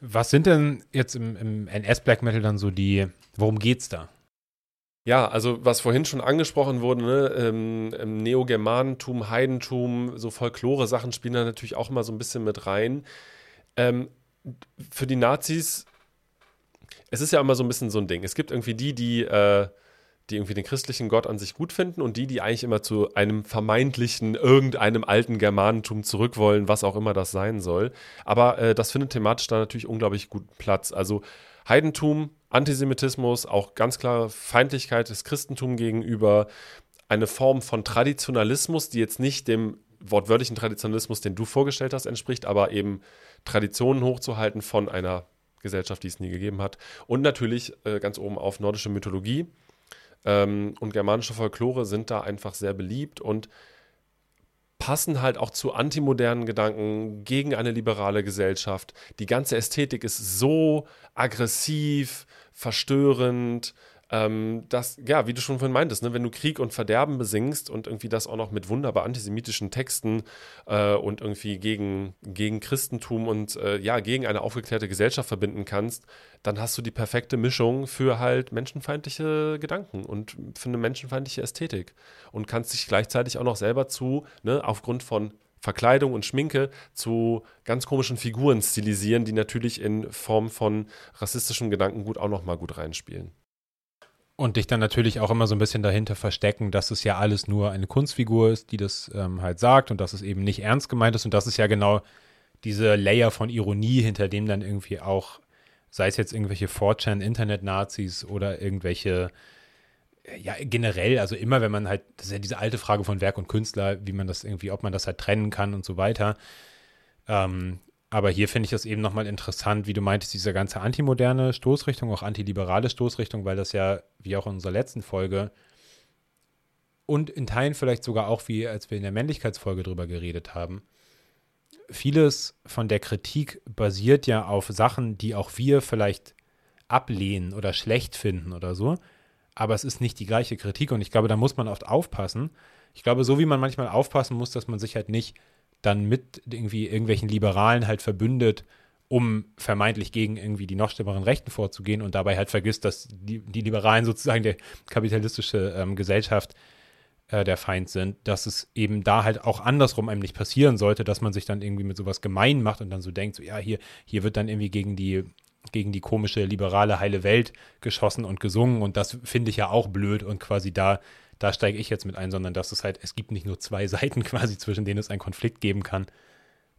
Was sind denn jetzt im, im NS-Black Metal dann so die, worum geht's da? Ja, also was vorhin schon angesprochen wurde, ne, ähm, Neogermanentum, Heidentum, so Folklore-Sachen spielen da natürlich auch immer so ein bisschen mit rein. Ähm, für die Nazis es ist ja immer so ein bisschen so ein Ding. Es gibt irgendwie die, die, äh, die irgendwie den christlichen Gott an sich gut finden und die, die eigentlich immer zu einem vermeintlichen, irgendeinem alten Germanentum zurück wollen, was auch immer das sein soll. Aber äh, das findet thematisch da natürlich unglaublich gut Platz. Also Heidentum, Antisemitismus, auch ganz klare Feindlichkeit des Christentums gegenüber, eine Form von Traditionalismus, die jetzt nicht dem wortwörtlichen Traditionalismus, den du vorgestellt hast, entspricht, aber eben Traditionen hochzuhalten von einer Gesellschaft, die es nie gegeben hat. Und natürlich äh, ganz oben auf nordische Mythologie ähm, und germanische Folklore sind da einfach sehr beliebt und passen halt auch zu antimodernen Gedanken gegen eine liberale Gesellschaft. Die ganze Ästhetik ist so aggressiv, verstörend, ähm, das, ja, wie du schon vorhin meintest, ne, wenn du Krieg und Verderben besingst und irgendwie das auch noch mit wunderbar antisemitischen Texten äh, und irgendwie gegen, gegen Christentum und äh, ja, gegen eine aufgeklärte Gesellschaft verbinden kannst, dann hast du die perfekte Mischung für halt menschenfeindliche Gedanken und für eine menschenfeindliche Ästhetik und kannst dich gleichzeitig auch noch selber zu, ne, aufgrund von Verkleidung und Schminke zu ganz komischen Figuren stilisieren, die natürlich in Form von rassistischem Gedankengut auch noch mal gut reinspielen. Und dich dann natürlich auch immer so ein bisschen dahinter verstecken, dass es ja alles nur eine Kunstfigur ist, die das ähm, halt sagt und dass es eben nicht ernst gemeint ist. Und das ist ja genau diese Layer von Ironie, hinter dem dann irgendwie auch, sei es jetzt irgendwelche 4chan-Internet-Nazis oder irgendwelche, ja, generell, also immer, wenn man halt, das ist ja diese alte Frage von Werk und Künstler, wie man das irgendwie, ob man das halt trennen kann und so weiter. Ähm, aber hier finde ich das eben nochmal interessant, wie du meintest, diese ganze antimoderne Stoßrichtung, auch antiliberale Stoßrichtung, weil das ja, wie auch in unserer letzten Folge, und in Teilen vielleicht sogar auch, wie als wir in der Männlichkeitsfolge drüber geredet haben, vieles von der Kritik basiert ja auf Sachen, die auch wir vielleicht ablehnen oder schlecht finden oder so. Aber es ist nicht die gleiche Kritik und ich glaube, da muss man oft aufpassen. Ich glaube, so wie man manchmal aufpassen muss, dass man sich halt nicht dann mit irgendwie irgendwelchen Liberalen halt verbündet, um vermeintlich gegen irgendwie die noch schlimmeren Rechten vorzugehen und dabei halt vergisst, dass die, die Liberalen sozusagen der kapitalistische ähm, Gesellschaft äh, der Feind sind, dass es eben da halt auch andersrum einem nicht passieren sollte, dass man sich dann irgendwie mit sowas gemein macht und dann so denkt, so ja, hier, hier wird dann irgendwie gegen die gegen die komische liberale heile Welt geschossen und gesungen und das finde ich ja auch blöd und quasi da da steige ich jetzt mit ein, sondern dass es halt, es gibt nicht nur zwei Seiten quasi, zwischen denen es einen Konflikt geben kann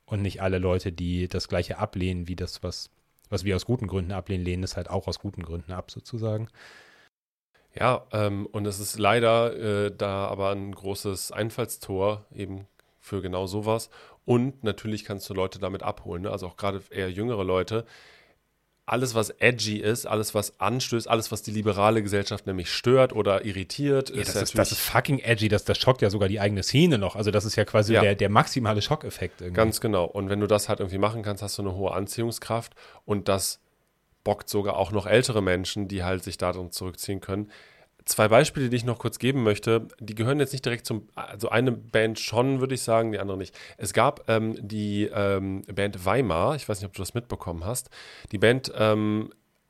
und nicht alle Leute, die das Gleiche ablehnen, wie das, was, was wir aus guten Gründen ablehnen, lehnen es halt auch aus guten Gründen ab, sozusagen. Ja, ähm, und es ist leider äh, da aber ein großes Einfallstor eben für genau sowas. Und natürlich kannst du Leute damit abholen, ne? also auch gerade eher jüngere Leute, alles, was edgy ist, alles, was anstößt, alles, was die liberale Gesellschaft nämlich stört oder irritiert. Ja, ist das, ist, das ist fucking edgy, das, das schockt ja sogar die eigene Szene noch. Also das ist ja quasi ja. Der, der maximale Schockeffekt. Irgendwie. Ganz genau. Und wenn du das halt irgendwie machen kannst, hast du eine hohe Anziehungskraft und das bockt sogar auch noch ältere Menschen, die halt sich darin zurückziehen können zwei Beispiele, die ich noch kurz geben möchte, die gehören jetzt nicht direkt zum, also eine Band schon, würde ich sagen, die andere nicht. Es gab ähm, die ähm, Band Weimar, ich weiß nicht, ob du das mitbekommen hast. Die Band ähm,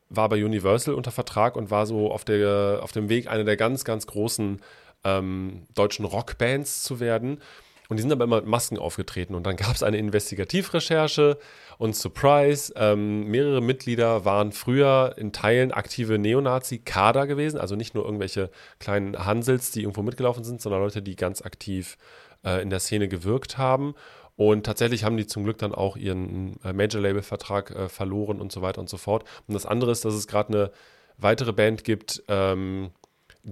war bei Universal unter Vertrag und war so auf, der, auf dem Weg, eine der ganz, ganz großen ähm, deutschen Rockbands zu werden. Und die sind aber immer mit Masken aufgetreten. Und dann gab es eine Investigativrecherche und Surprise, ähm, mehrere Mitglieder waren früher in Teilen aktive Neonazi-Kader gewesen. Also nicht nur irgendwelche kleinen Hansels, die irgendwo mitgelaufen sind, sondern Leute, die ganz aktiv äh, in der Szene gewirkt haben. Und tatsächlich haben die zum Glück dann auch ihren äh, Major-Label-Vertrag äh, verloren und so weiter und so fort. Und das andere ist, dass es gerade eine weitere Band gibt, ähm,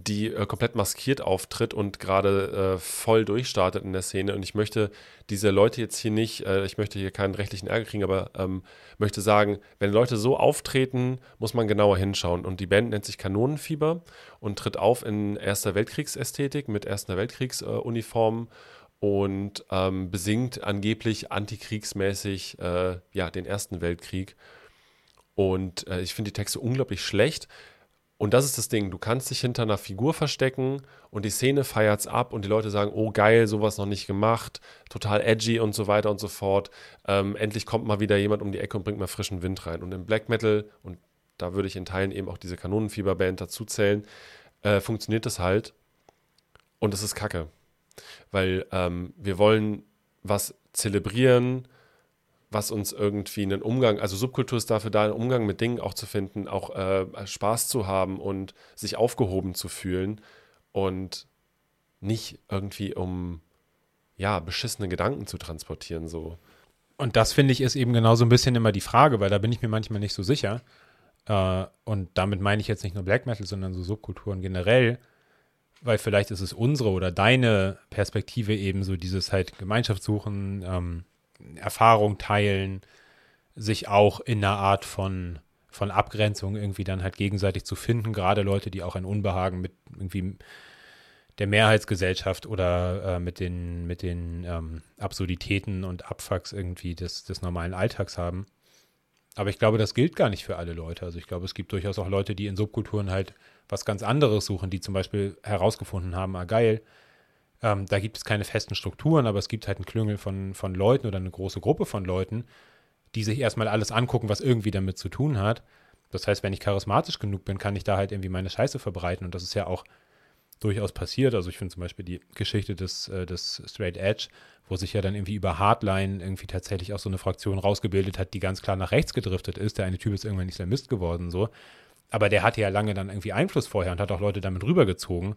die äh, komplett maskiert auftritt und gerade äh, voll durchstartet in der Szene. Und ich möchte diese Leute jetzt hier nicht, äh, ich möchte hier keinen rechtlichen Ärger kriegen, aber ähm, möchte sagen, wenn Leute so auftreten, muss man genauer hinschauen. Und die Band nennt sich Kanonenfieber und tritt auf in Erster Weltkriegsästhetik mit Erster Weltkriegsuniformen und ähm, besingt angeblich antikriegsmäßig äh, ja, den Ersten Weltkrieg. Und äh, ich finde die Texte unglaublich schlecht und das ist das Ding, du kannst dich hinter einer Figur verstecken und die Szene feiert's ab und die Leute sagen, oh geil, sowas noch nicht gemacht, total edgy und so weiter und so fort. Ähm, endlich kommt mal wieder jemand um die Ecke und bringt mal frischen Wind rein. Und im Black Metal, und da würde ich in Teilen eben auch diese Kanonenfieberband dazu zählen, äh, funktioniert das halt. Und es ist kacke. Weil ähm, wir wollen was zelebrieren, was uns irgendwie einen Umgang, also Subkultur ist dafür da, einen Umgang mit Dingen auch zu finden, auch äh, Spaß zu haben und sich aufgehoben zu fühlen und nicht irgendwie um ja, beschissene Gedanken zu transportieren so. Und das finde ich ist eben genau so ein bisschen immer die Frage, weil da bin ich mir manchmal nicht so sicher. Äh, und damit meine ich jetzt nicht nur Black Metal, sondern so Subkulturen generell, weil vielleicht ist es unsere oder deine Perspektive eben so dieses halt Gemeinschaft suchen, ähm, Erfahrung teilen, sich auch in einer Art von, von Abgrenzung irgendwie dann halt gegenseitig zu finden, gerade Leute, die auch ein Unbehagen mit irgendwie der Mehrheitsgesellschaft oder äh, mit den, mit den ähm, Absurditäten und Abfucks irgendwie des, des normalen Alltags haben. Aber ich glaube, das gilt gar nicht für alle Leute. Also ich glaube, es gibt durchaus auch Leute, die in Subkulturen halt was ganz anderes suchen, die zum Beispiel herausgefunden haben, ah geil, ähm, da gibt es keine festen Strukturen, aber es gibt halt einen Klüngel von, von Leuten oder eine große Gruppe von Leuten, die sich erstmal alles angucken, was irgendwie damit zu tun hat. Das heißt, wenn ich charismatisch genug bin, kann ich da halt irgendwie meine Scheiße verbreiten. Und das ist ja auch durchaus passiert. Also ich finde zum Beispiel die Geschichte des, äh, des Straight Edge, wo sich ja dann irgendwie über Hardline irgendwie tatsächlich auch so eine Fraktion rausgebildet hat, die ganz klar nach rechts gedriftet ist. Der eine Typ ist irgendwann Islamist geworden, so. Aber der hatte ja lange dann irgendwie Einfluss vorher und hat auch Leute damit rübergezogen.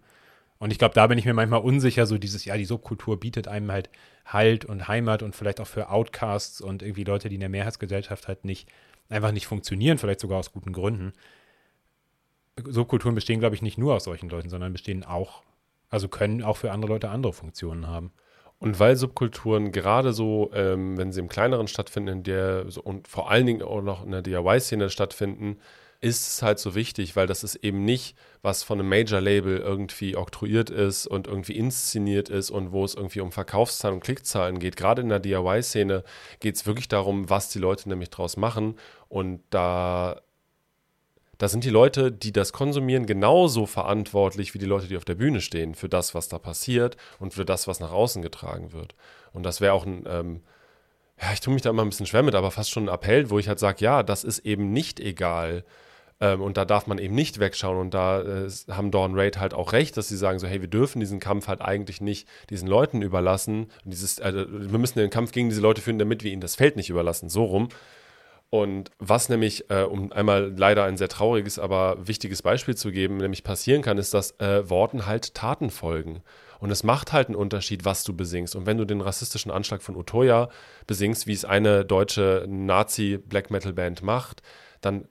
Und ich glaube, da bin ich mir manchmal unsicher, so dieses, ja, die Subkultur bietet einem halt Halt und Heimat und vielleicht auch für Outcasts und irgendwie Leute, die in der Mehrheitsgesellschaft halt nicht, einfach nicht funktionieren, vielleicht sogar aus guten Gründen. Subkulturen bestehen, glaube ich, nicht nur aus solchen Leuten, sondern bestehen auch, also können auch für andere Leute andere Funktionen haben. Und weil Subkulturen gerade so, ähm, wenn sie im kleineren stattfinden, in der so, und vor allen Dingen auch noch in der DIY-Szene stattfinden, ist es halt so wichtig, weil das ist eben nicht, was von einem Major-Label irgendwie oktroyiert ist und irgendwie inszeniert ist und wo es irgendwie um Verkaufszahlen und Klickzahlen geht. Gerade in der DIY-Szene geht es wirklich darum, was die Leute nämlich draus machen. Und da, da sind die Leute, die das konsumieren, genauso verantwortlich wie die Leute, die auf der Bühne stehen, für das, was da passiert und für das, was nach außen getragen wird. Und das wäre auch ein. Ähm, ja, ich tue mich da immer ein bisschen schwer mit, aber fast schon ein Appell, wo ich halt sage, ja, das ist eben nicht egal, ähm, und da darf man eben nicht wegschauen. Und da äh, haben Dawn Raid halt auch recht, dass sie sagen so, hey, wir dürfen diesen Kampf halt eigentlich nicht diesen Leuten überlassen. Und dieses, äh, wir müssen den Kampf gegen diese Leute führen, damit wir ihnen das Feld nicht überlassen. So rum. Und was nämlich, äh, um einmal leider ein sehr trauriges, aber wichtiges Beispiel zu geben, nämlich passieren kann, ist, dass äh, Worten halt Taten folgen. Und es macht halt einen Unterschied, was du besingst. Und wenn du den rassistischen Anschlag von Utoya besingst, wie es eine deutsche Nazi-Black Metal-Band macht, dann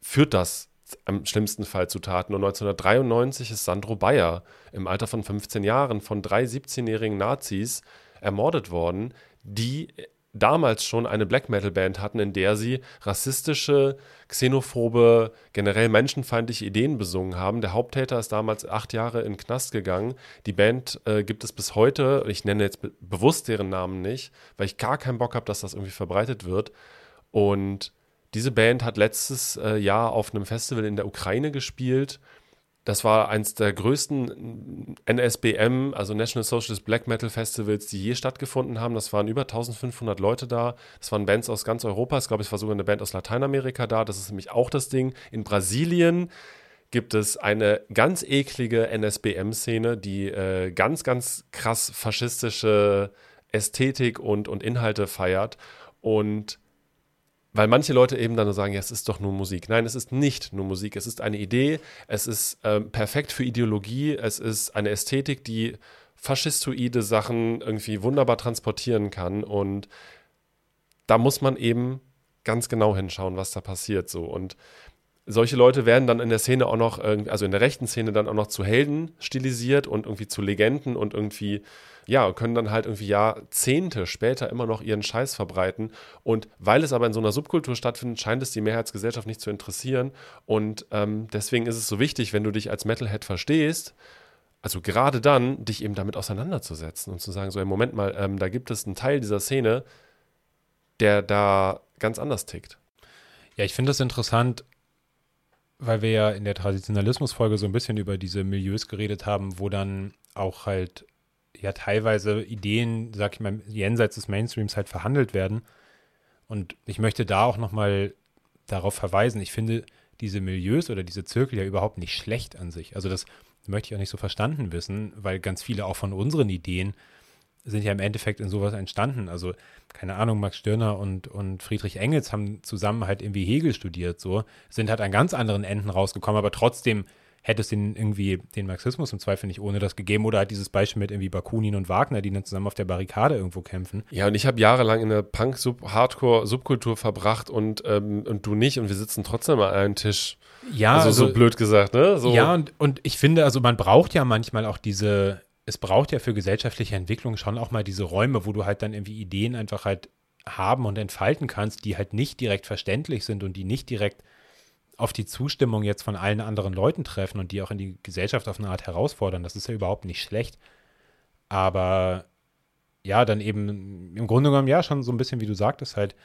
führt das im schlimmsten Fall zu Taten. Und 1993 ist Sandro Bayer im Alter von 15 Jahren von drei 17-jährigen Nazis ermordet worden, die damals schon eine Black Metal Band hatten, in der sie rassistische, xenophobe, generell menschenfeindliche Ideen besungen haben. Der Haupttäter ist damals acht Jahre in den Knast gegangen. Die Band äh, gibt es bis heute. Ich nenne jetzt be bewusst deren Namen nicht, weil ich gar keinen Bock habe, dass das irgendwie verbreitet wird. Und diese Band hat letztes äh, Jahr auf einem Festival in der Ukraine gespielt. Das war eins der größten NSBM, also National Socialist Black Metal Festivals, die je stattgefunden haben. Das waren über 1500 Leute da. Das waren Bands aus ganz Europa. Ich glaube, es war sogar eine Band aus Lateinamerika da. Das ist nämlich auch das Ding. In Brasilien gibt es eine ganz eklige NSBM-Szene, die äh, ganz, ganz krass faschistische Ästhetik und, und Inhalte feiert. Und weil manche Leute eben dann sagen, ja, es ist doch nur Musik. Nein, es ist nicht nur Musik. Es ist eine Idee, es ist ähm, perfekt für Ideologie, es ist eine Ästhetik, die faschistoide Sachen irgendwie wunderbar transportieren kann. Und da muss man eben ganz genau hinschauen, was da passiert. So. Und solche Leute werden dann in der Szene auch noch, also in der rechten Szene dann auch noch zu Helden stilisiert und irgendwie zu Legenden und irgendwie, ja, können dann halt irgendwie Jahrzehnte später immer noch ihren Scheiß verbreiten. Und weil es aber in so einer Subkultur stattfindet, scheint es die Mehrheitsgesellschaft nicht zu interessieren. Und ähm, deswegen ist es so wichtig, wenn du dich als Metalhead verstehst, also gerade dann, dich eben damit auseinanderzusetzen und zu sagen, so, im Moment mal, ähm, da gibt es einen Teil dieser Szene, der da ganz anders tickt. Ja, ich finde das interessant, weil wir ja in der Traditionalismus-Folge so ein bisschen über diese Milieus geredet haben, wo dann auch halt ja teilweise Ideen, sag ich mal, jenseits des Mainstreams halt verhandelt werden. Und ich möchte da auch nochmal darauf verweisen, ich finde diese Milieus oder diese Zirkel ja überhaupt nicht schlecht an sich. Also das möchte ich auch nicht so verstanden wissen, weil ganz viele auch von unseren Ideen sind ja im Endeffekt in sowas entstanden. Also, keine Ahnung, Max Stirner und, und Friedrich Engels haben zusammen halt irgendwie Hegel studiert, so, sind halt an ganz anderen Enden rausgekommen, aber trotzdem hätte es den irgendwie den Marxismus im Zweifel nicht ohne das gegeben oder halt dieses Beispiel mit irgendwie Bakunin und Wagner, die dann zusammen auf der Barrikade irgendwo kämpfen. Ja, und ich habe jahrelang in der Punk-Hardcore-Subkultur verbracht und, ähm, und du nicht und wir sitzen trotzdem an einem Tisch. Ja, also, also so blöd gesagt, ne? So. Ja, und, und ich finde, also man braucht ja manchmal auch diese, es braucht ja für gesellschaftliche Entwicklung schon auch mal diese Räume, wo du halt dann irgendwie Ideen einfach halt haben und entfalten kannst, die halt nicht direkt verständlich sind und die nicht direkt auf die Zustimmung jetzt von allen anderen Leuten treffen und die auch in die Gesellschaft auf eine Art herausfordern. Das ist ja überhaupt nicht schlecht. Aber ja, dann eben im Grunde genommen ja schon so ein bisschen, wie du sagtest, halt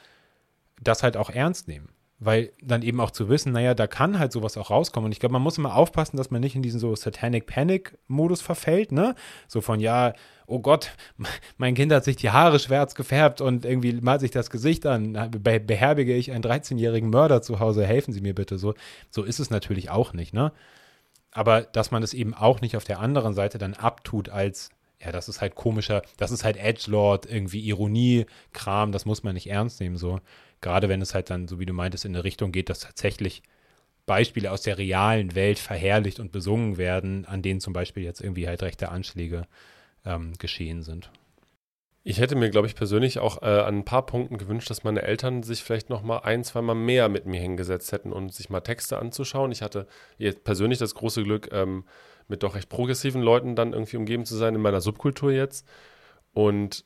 das halt auch ernst nehmen weil dann eben auch zu wissen, naja, da kann halt sowas auch rauskommen. Und ich glaube, man muss immer aufpassen, dass man nicht in diesen so Satanic Panic-Modus verfällt, ne? So von, ja, oh Gott, mein Kind hat sich die Haare schwärz gefärbt und irgendwie malt sich das Gesicht an, beherberge ich einen 13-jährigen Mörder zu Hause, helfen Sie mir bitte. So, so ist es natürlich auch nicht, ne? Aber dass man es eben auch nicht auf der anderen Seite dann abtut als, ja, das ist halt komischer, das ist halt Edgelord, irgendwie Ironie-Kram, das muss man nicht ernst nehmen, so. Gerade wenn es halt dann, so wie du meintest, in eine Richtung geht, dass tatsächlich Beispiele aus der realen Welt verherrlicht und besungen werden, an denen zum Beispiel jetzt irgendwie halt rechte Anschläge ähm, geschehen sind. Ich hätte mir, glaube ich, persönlich auch äh, an ein paar Punkten gewünscht, dass meine Eltern sich vielleicht noch mal ein, zwei Mal mehr mit mir hingesetzt hätten und sich mal Texte anzuschauen. Ich hatte jetzt persönlich das große Glück, ähm, mit doch recht progressiven Leuten dann irgendwie umgeben zu sein in meiner Subkultur jetzt. Und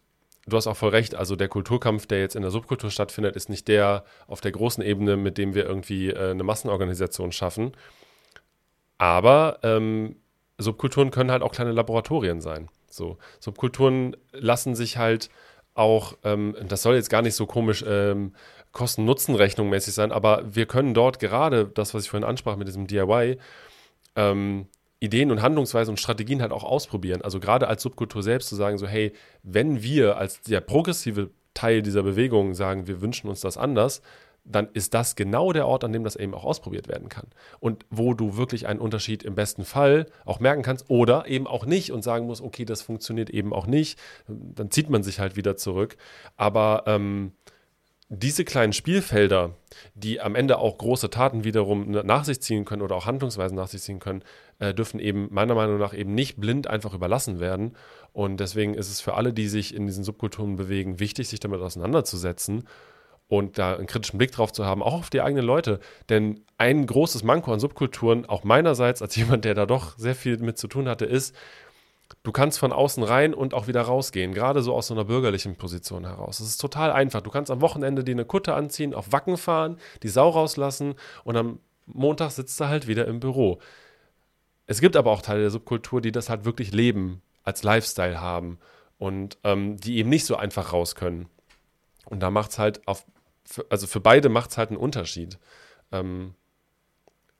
du hast auch voll recht. Also der Kulturkampf, der jetzt in der Subkultur stattfindet, ist nicht der auf der großen Ebene, mit dem wir irgendwie äh, eine Massenorganisation schaffen. Aber ähm, Subkulturen können halt auch kleine Laboratorien sein. So Subkulturen lassen sich halt auch, ähm, das soll jetzt gar nicht so komisch ähm, Kosten-Nutzen-Rechnung mäßig sein, aber wir können dort gerade das, was ich vorhin ansprach mit diesem DIY, ähm, Ideen und Handlungsweisen und Strategien halt auch ausprobieren. Also gerade als Subkultur selbst zu sagen, so hey, wenn wir als der progressive Teil dieser Bewegung sagen, wir wünschen uns das anders, dann ist das genau der Ort, an dem das eben auch ausprobiert werden kann. Und wo du wirklich einen Unterschied im besten Fall auch merken kannst oder eben auch nicht und sagen musst, okay, das funktioniert eben auch nicht, dann zieht man sich halt wieder zurück. Aber ähm, diese kleinen Spielfelder, die am Ende auch große Taten wiederum nach sich ziehen können oder auch Handlungsweisen nach sich ziehen können, äh, dürfen eben meiner Meinung nach eben nicht blind einfach überlassen werden. Und deswegen ist es für alle, die sich in diesen Subkulturen bewegen, wichtig, sich damit auseinanderzusetzen und da einen kritischen Blick drauf zu haben, auch auf die eigenen Leute. Denn ein großes Manko an Subkulturen, auch meinerseits als jemand, der da doch sehr viel mit zu tun hatte, ist, Du kannst von außen rein und auch wieder rausgehen, gerade so aus so einer bürgerlichen Position heraus. Es ist total einfach. Du kannst am Wochenende dir eine Kutte anziehen, auf Wacken fahren, die Sau rauslassen und am Montag sitzt du halt wieder im Büro. Es gibt aber auch Teile der Subkultur, die das halt wirklich leben, als Lifestyle haben und ähm, die eben nicht so einfach raus können. Und da macht es halt auf, also für beide macht es halt einen Unterschied. Ähm,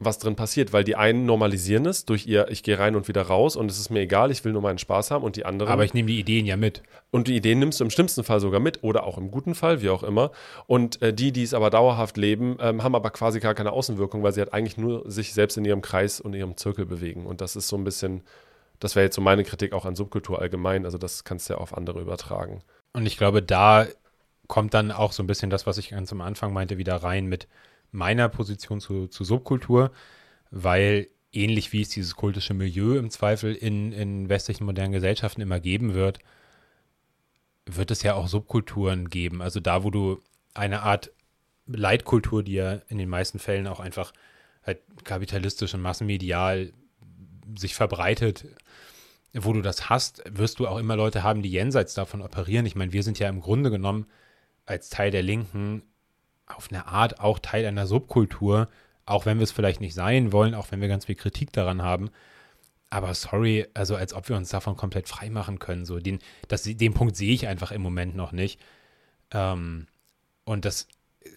was drin passiert, weil die einen normalisieren es durch ihr, ich gehe rein und wieder raus und es ist mir egal, ich will nur meinen Spaß haben und die anderen. Aber ich nehme die Ideen ja mit. Und die Ideen nimmst du im schlimmsten Fall sogar mit oder auch im guten Fall, wie auch immer. Und äh, die, die es aber dauerhaft leben, ähm, haben aber quasi gar keine Außenwirkung, weil sie halt eigentlich nur sich selbst in ihrem Kreis und ihrem Zirkel bewegen. Und das ist so ein bisschen, das wäre jetzt so meine Kritik auch an Subkultur allgemein. Also das kannst du ja auf andere übertragen. Und ich glaube, da kommt dann auch so ein bisschen das, was ich ganz am Anfang meinte, wieder rein mit meiner Position zu, zu Subkultur, weil ähnlich wie es dieses kultische Milieu im Zweifel in, in westlichen modernen Gesellschaften immer geben wird, wird es ja auch Subkulturen geben. Also da, wo du eine Art Leitkultur, die ja in den meisten Fällen auch einfach halt kapitalistisch und massenmedial sich verbreitet, wo du das hast, wirst du auch immer Leute haben, die jenseits davon operieren. Ich meine, wir sind ja im Grunde genommen als Teil der Linken auf eine Art auch Teil einer Subkultur, auch wenn wir es vielleicht nicht sein wollen, auch wenn wir ganz viel Kritik daran haben. Aber sorry, also als ob wir uns davon komplett frei machen können. So, den, das, den Punkt sehe ich einfach im Moment noch nicht. Ähm, und das,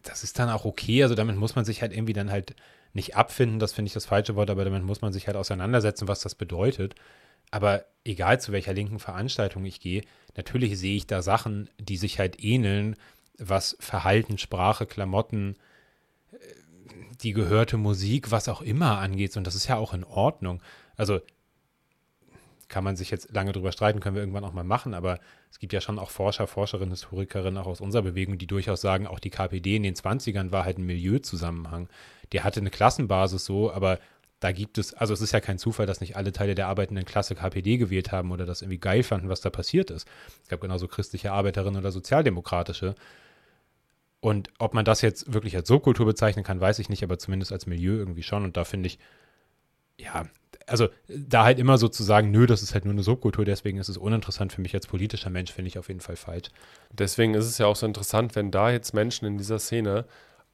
das ist dann auch okay. Also damit muss man sich halt irgendwie dann halt nicht abfinden, das finde ich das falsche Wort, aber damit muss man sich halt auseinandersetzen, was das bedeutet. Aber egal zu welcher linken Veranstaltung ich gehe, natürlich sehe ich da Sachen, die sich halt ähneln, was Verhalten, Sprache, Klamotten, äh, die gehörte Musik, was auch immer angeht. Und das ist ja auch in Ordnung. Also kann man sich jetzt lange drüber streiten, können wir irgendwann auch mal machen, aber es gibt ja schon auch Forscher, Forscherinnen, Historikerinnen auch aus unserer Bewegung, die durchaus sagen, auch die KPD in den 20ern war halt ein Milieuzusammenhang. Der hatte eine Klassenbasis so, aber da gibt es, also es ist ja kein Zufall, dass nicht alle Teile der arbeitenden Klasse KPD gewählt haben oder das irgendwie geil fanden, was da passiert ist. Es gab genauso christliche Arbeiterinnen oder sozialdemokratische. Und ob man das jetzt wirklich als Subkultur bezeichnen kann, weiß ich nicht, aber zumindest als Milieu irgendwie schon. Und da finde ich, ja, also da halt immer so zu sagen, nö, das ist halt nur eine Subkultur, deswegen ist es uninteressant für mich als politischer Mensch, finde ich auf jeden Fall falsch. Deswegen ist es ja auch so interessant, wenn da jetzt Menschen in dieser Szene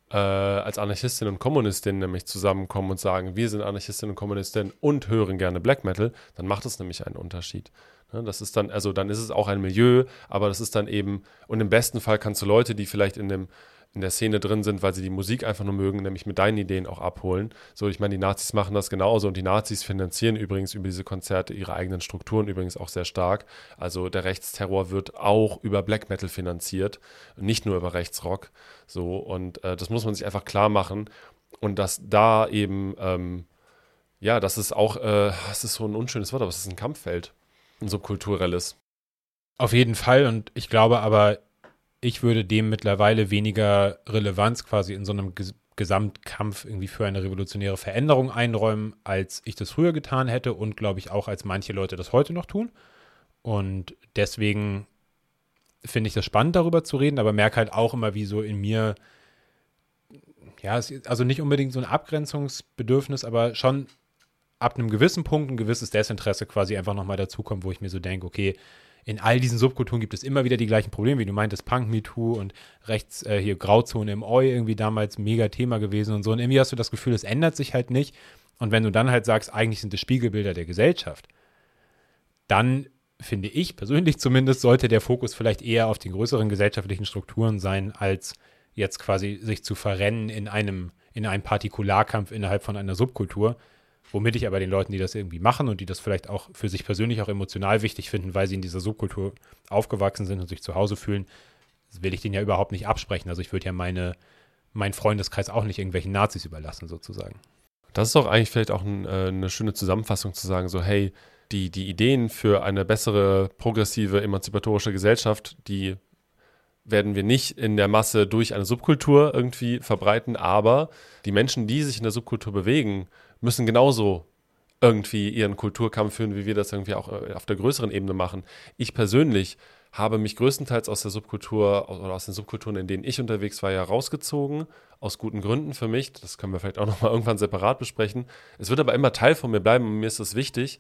äh, als Anarchistinnen und Kommunistinnen nämlich zusammenkommen und sagen, wir sind Anarchistinnen und Kommunistinnen und hören gerne Black Metal, dann macht es nämlich einen Unterschied. Ne, das ist dann, also dann ist es auch ein Milieu, aber das ist dann eben, und im besten Fall kannst du Leute, die vielleicht in dem in der Szene drin sind, weil sie die Musik einfach nur mögen, nämlich mit deinen Ideen auch abholen. So, ich meine, die Nazis machen das genauso und die Nazis finanzieren übrigens über diese Konzerte ihre eigenen Strukturen übrigens auch sehr stark. Also der Rechtsterror wird auch über Black Metal finanziert, nicht nur über Rechtsrock. So, und äh, das muss man sich einfach klar machen. Und dass da eben, ähm, ja, das ist auch, äh, das ist so ein unschönes Wort, aber es ist ein Kampffeld, ein subkulturelles. Auf jeden Fall. Und ich glaube aber, ich würde dem mittlerweile weniger Relevanz quasi in so einem Ges Gesamtkampf irgendwie für eine revolutionäre Veränderung einräumen, als ich das früher getan hätte und glaube ich auch, als manche Leute das heute noch tun. Und deswegen finde ich das spannend, darüber zu reden, aber merke halt auch immer, wie so in mir, ja, also nicht unbedingt so ein Abgrenzungsbedürfnis, aber schon ab einem gewissen Punkt ein gewisses Desinteresse quasi einfach nochmal dazukommt, wo ich mir so denke, okay, in all diesen Subkulturen gibt es immer wieder die gleichen Probleme, wie du meintest, Punk MeToo und rechts äh, hier Grauzone im Oi irgendwie damals mega Thema gewesen und so. Und irgendwie hast du das Gefühl, es ändert sich halt nicht. Und wenn du dann halt sagst, eigentlich sind es Spiegelbilder der Gesellschaft, dann finde ich persönlich zumindest, sollte der Fokus vielleicht eher auf den größeren gesellschaftlichen Strukturen sein, als jetzt quasi sich zu verrennen in einem, in einem Partikularkampf innerhalb von einer Subkultur. Womit ich aber den Leuten, die das irgendwie machen und die das vielleicht auch für sich persönlich auch emotional wichtig finden, weil sie in dieser Subkultur aufgewachsen sind und sich zu Hause fühlen, will ich denen ja überhaupt nicht absprechen. Also ich würde ja meine, meinen Freundeskreis auch nicht irgendwelchen Nazis überlassen, sozusagen. Das ist doch eigentlich vielleicht auch ein, äh, eine schöne Zusammenfassung zu sagen, so hey, die, die Ideen für eine bessere, progressive, emanzipatorische Gesellschaft, die werden wir nicht in der Masse durch eine Subkultur irgendwie verbreiten, aber die Menschen, die sich in der Subkultur bewegen, müssen genauso irgendwie ihren Kulturkampf führen, wie wir das irgendwie auch äh, auf der größeren Ebene machen. Ich persönlich habe mich größtenteils aus der Subkultur oder aus den Subkulturen, in denen ich unterwegs war, ja rausgezogen, aus guten Gründen für mich. Das können wir vielleicht auch nochmal irgendwann separat besprechen. Es wird aber immer Teil von mir bleiben und mir ist das wichtig.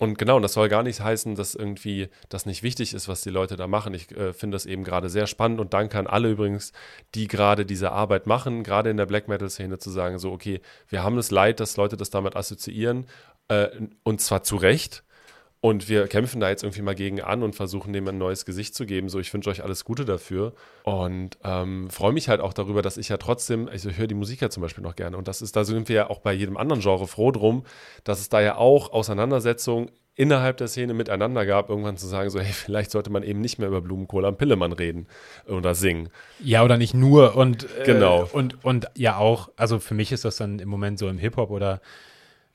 Und genau, das soll gar nicht heißen, dass irgendwie das nicht wichtig ist, was die Leute da machen. Ich äh, finde das eben gerade sehr spannend und danke an alle übrigens, die gerade diese Arbeit machen, gerade in der Black Metal-Szene zu sagen, so, okay, wir haben das Leid, dass Leute das damit assoziieren äh, und zwar zu Recht. Und wir kämpfen da jetzt irgendwie mal gegen an und versuchen dem ein neues Gesicht zu geben. So, ich wünsche euch alles Gute dafür. Und ähm, freue mich halt auch darüber, dass ich ja trotzdem, also ich höre die Musik ja zum Beispiel noch gerne. Und das ist, da sind wir ja auch bei jedem anderen Genre froh drum, dass es da ja auch Auseinandersetzungen innerhalb der Szene miteinander gab, irgendwann zu sagen, so, hey, vielleicht sollte man eben nicht mehr über Blumenkohl am Pillemann reden oder singen. Ja, oder nicht nur. Und, äh, genau. und, und ja auch, also für mich ist das dann im Moment so im Hip-Hop oder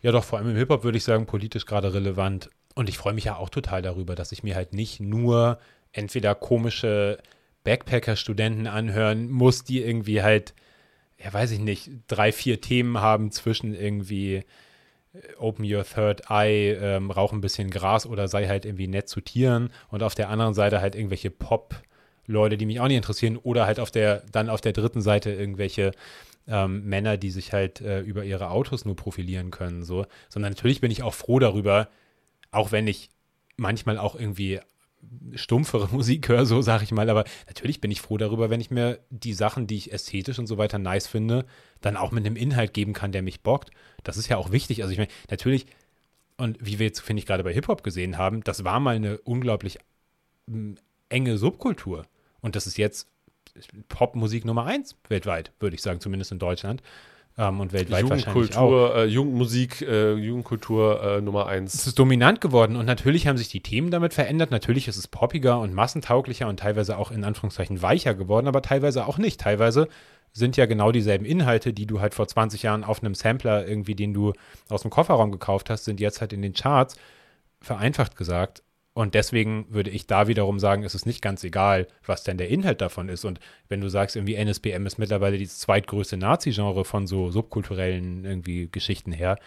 ja doch, vor allem im Hip-Hop würde ich sagen, politisch gerade relevant und ich freue mich ja auch total darüber, dass ich mir halt nicht nur entweder komische Backpacker-Studenten anhören muss, die irgendwie halt, ja, weiß ich nicht, drei, vier Themen haben zwischen irgendwie äh, Open Your Third Eye, ähm, rauch ein bisschen Gras oder sei halt irgendwie nett zu Tieren. Und auf der anderen Seite halt irgendwelche Pop- Leute, die mich auch nicht interessieren, oder halt auf der, dann auf der dritten Seite irgendwelche ähm, Männer, die sich halt äh, über ihre Autos nur profilieren können, so, sondern natürlich bin ich auch froh darüber, auch wenn ich manchmal auch irgendwie stumpfere Musik höre, so sage ich mal, aber natürlich bin ich froh darüber, wenn ich mir die Sachen, die ich ästhetisch und so weiter nice finde, dann auch mit einem Inhalt geben kann, der mich bockt. Das ist ja auch wichtig. Also ich meine, natürlich, und wie wir jetzt, finde ich, gerade bei Hip-Hop gesehen haben, das war mal eine unglaublich enge Subkultur. Und das ist jetzt Popmusik Nummer eins weltweit, würde ich sagen, zumindest in Deutschland. Ähm, und weltweit wahrscheinlich auch. Äh, Jugendmusik, äh, Jugendkultur äh, Nummer eins. Es ist dominant geworden und natürlich haben sich die Themen damit verändert. Natürlich ist es poppiger und massentauglicher und teilweise auch in Anführungszeichen weicher geworden, aber teilweise auch nicht. Teilweise sind ja genau dieselben Inhalte, die du halt vor 20 Jahren auf einem Sampler irgendwie, den du aus dem Kofferraum gekauft hast, sind jetzt halt in den Charts, vereinfacht gesagt, und deswegen würde ich da wiederum sagen, es ist nicht ganz egal, was denn der Inhalt davon ist. Und wenn du sagst, irgendwie NSBM ist mittlerweile das zweitgrößte Nazi-Genre von so subkulturellen irgendwie Geschichten her,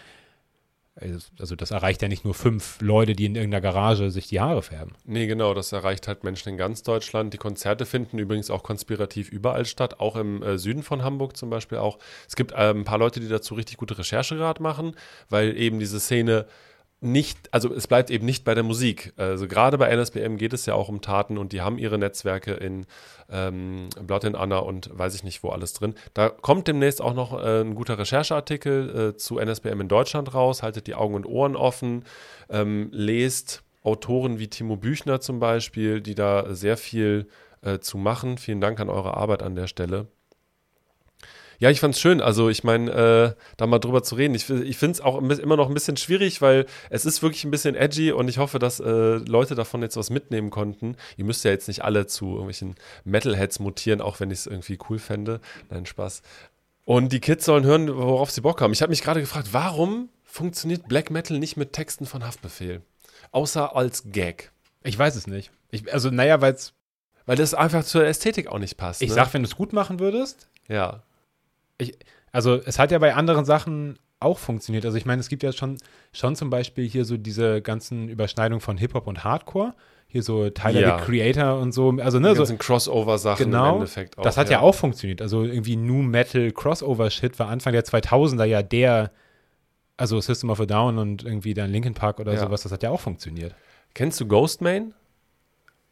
also das erreicht ja nicht nur fünf Leute, die in irgendeiner Garage sich die Haare färben. Nee, genau, das erreicht halt Menschen in ganz Deutschland. Die Konzerte finden übrigens auch konspirativ überall statt, auch im äh, Süden von Hamburg zum Beispiel auch. Es gibt äh, ein paar Leute, die dazu richtig gute Recherche gerade machen, weil eben diese Szene nicht, also es bleibt eben nicht bei der Musik. Also gerade bei NSBM geht es ja auch um Taten und die haben ihre Netzwerke in ähm, Blood and Anna und weiß ich nicht wo alles drin. Da kommt demnächst auch noch äh, ein guter Rechercheartikel äh, zu NSBM in Deutschland raus. Haltet die Augen und Ohren offen, ähm, lest Autoren wie Timo Büchner zum Beispiel, die da sehr viel äh, zu machen. Vielen Dank an eure Arbeit an der Stelle. Ja, ich fand's schön. Also ich meine, äh, da mal drüber zu reden. Ich, ich finde es auch immer noch ein bisschen schwierig, weil es ist wirklich ein bisschen edgy und ich hoffe, dass äh, Leute davon jetzt was mitnehmen konnten. Ihr müsst ja jetzt nicht alle zu irgendwelchen Metalheads mutieren, auch wenn ich es irgendwie cool fände. Nein, Spaß. Und die Kids sollen hören, worauf sie Bock haben. Ich habe mich gerade gefragt, warum funktioniert Black Metal nicht mit Texten von Haftbefehl? Außer als Gag. Ich weiß es nicht. Ich, also, naja, weil es. Weil das einfach zur Ästhetik auch nicht passt. Ich ne? sag, wenn du es gut machen würdest. Ja ich, also es hat ja bei anderen Sachen auch funktioniert. Also ich meine, es gibt ja schon, schon zum Beispiel hier so diese ganzen Überschneidungen von Hip-Hop und Hardcore. Hier so Tyler ja. the Creator und so. Also, ne, Die so Crossover-Sachen genau, im Endeffekt auch. Das hat ja. ja auch funktioniert. Also irgendwie New Metal Crossover-Shit war Anfang der 2000er ja der, also System of a Down und irgendwie dann Linkin Park oder ja. sowas, das hat ja auch funktioniert. Kennst du Ghostman?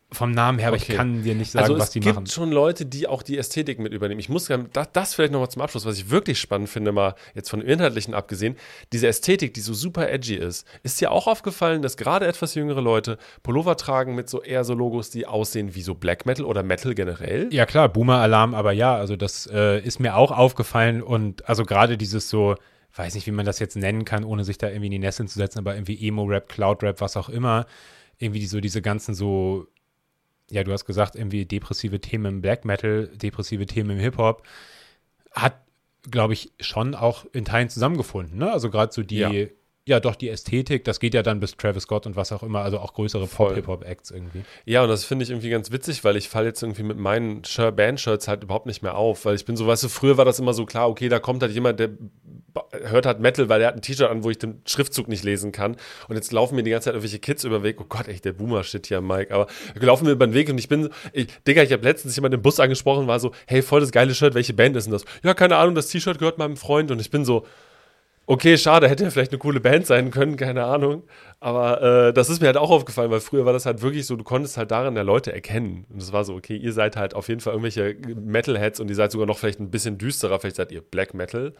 Vom Namen her, aber okay. ich kann dir nicht sagen, also was die machen. Es gibt schon Leute, die auch die Ästhetik mit übernehmen. Ich muss das, das vielleicht nochmal zum Abschluss, was ich wirklich spannend finde, mal jetzt von dem Inhaltlichen abgesehen, diese Ästhetik, die so super edgy ist, ist dir auch aufgefallen, dass gerade etwas jüngere Leute Pullover tragen mit so eher so Logos, die aussehen wie so Black Metal oder Metal generell? Ja klar, Boomer-Alarm, aber ja, also das äh, ist mir auch aufgefallen und also gerade dieses so, weiß nicht, wie man das jetzt nennen kann, ohne sich da irgendwie in die Nesseln zu setzen, aber irgendwie Emo-Rap, Cloud-Rap, was auch immer, irgendwie so diese ganzen so ja, du hast gesagt, irgendwie depressive Themen im Black Metal, depressive Themen im Hip-Hop, hat, glaube ich, schon auch in Teilen zusammengefunden. Ne? Also gerade so die, ja. Ja. doch die Ästhetik, das geht ja dann bis Travis Scott und was auch immer, also auch größere Pop-Hip-Hop-Acts irgendwie. Ja, und das finde ich irgendwie ganz witzig, weil ich falle jetzt irgendwie mit meinen Band-Shirts halt überhaupt nicht mehr auf, weil ich bin so, weißt du, früher war das immer so klar, okay, da kommt halt jemand, der hört halt Metal, weil er hat ein T-Shirt an, wo ich den Schriftzug nicht lesen kann. Und jetzt laufen mir die ganze Zeit irgendwelche Kids über den Weg. Oh Gott, echt der Boomer-Shit hier, Mike. Aber laufen mir über den Weg und ich bin, ich, Digga, ich habe letztens jemand im Bus angesprochen, war so, hey, voll das geile Shirt, welche Band ist denn das? Ja, keine Ahnung, das T-Shirt gehört meinem Freund. Und ich bin so, okay, schade, hätte ja vielleicht eine coole Band sein können, keine Ahnung. Aber äh, das ist mir halt auch aufgefallen, weil früher war das halt wirklich so, du konntest halt darin der Leute erkennen. Und es war so, okay, ihr seid halt auf jeden Fall irgendwelche Metalheads und ihr seid sogar noch vielleicht ein bisschen düsterer, vielleicht seid ihr Black Metal.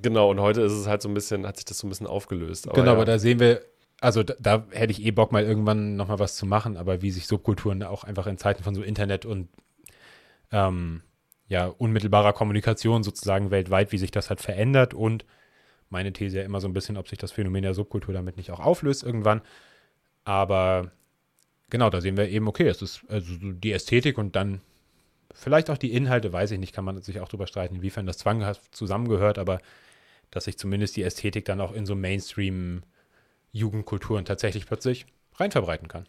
Genau, und heute ist es halt so ein bisschen, hat sich das so ein bisschen aufgelöst. Aber genau, ja. aber da sehen wir, also da, da, hätte ich eh Bock, mal irgendwann nochmal was zu machen, aber wie sich Subkulturen auch einfach in Zeiten von so Internet und ähm, ja, unmittelbarer Kommunikation sozusagen weltweit, wie sich das halt verändert und meine These ja immer so ein bisschen, ob sich das Phänomen der Subkultur damit nicht auch auflöst irgendwann. Aber genau, da sehen wir eben, okay, es ist also die Ästhetik und dann vielleicht auch die Inhalte, weiß ich nicht, kann man sich auch drüber streiten, inwiefern das zwanghaft zusammengehört, aber dass sich zumindest die Ästhetik dann auch in so Mainstream-Jugendkulturen tatsächlich plötzlich rein verbreiten kann.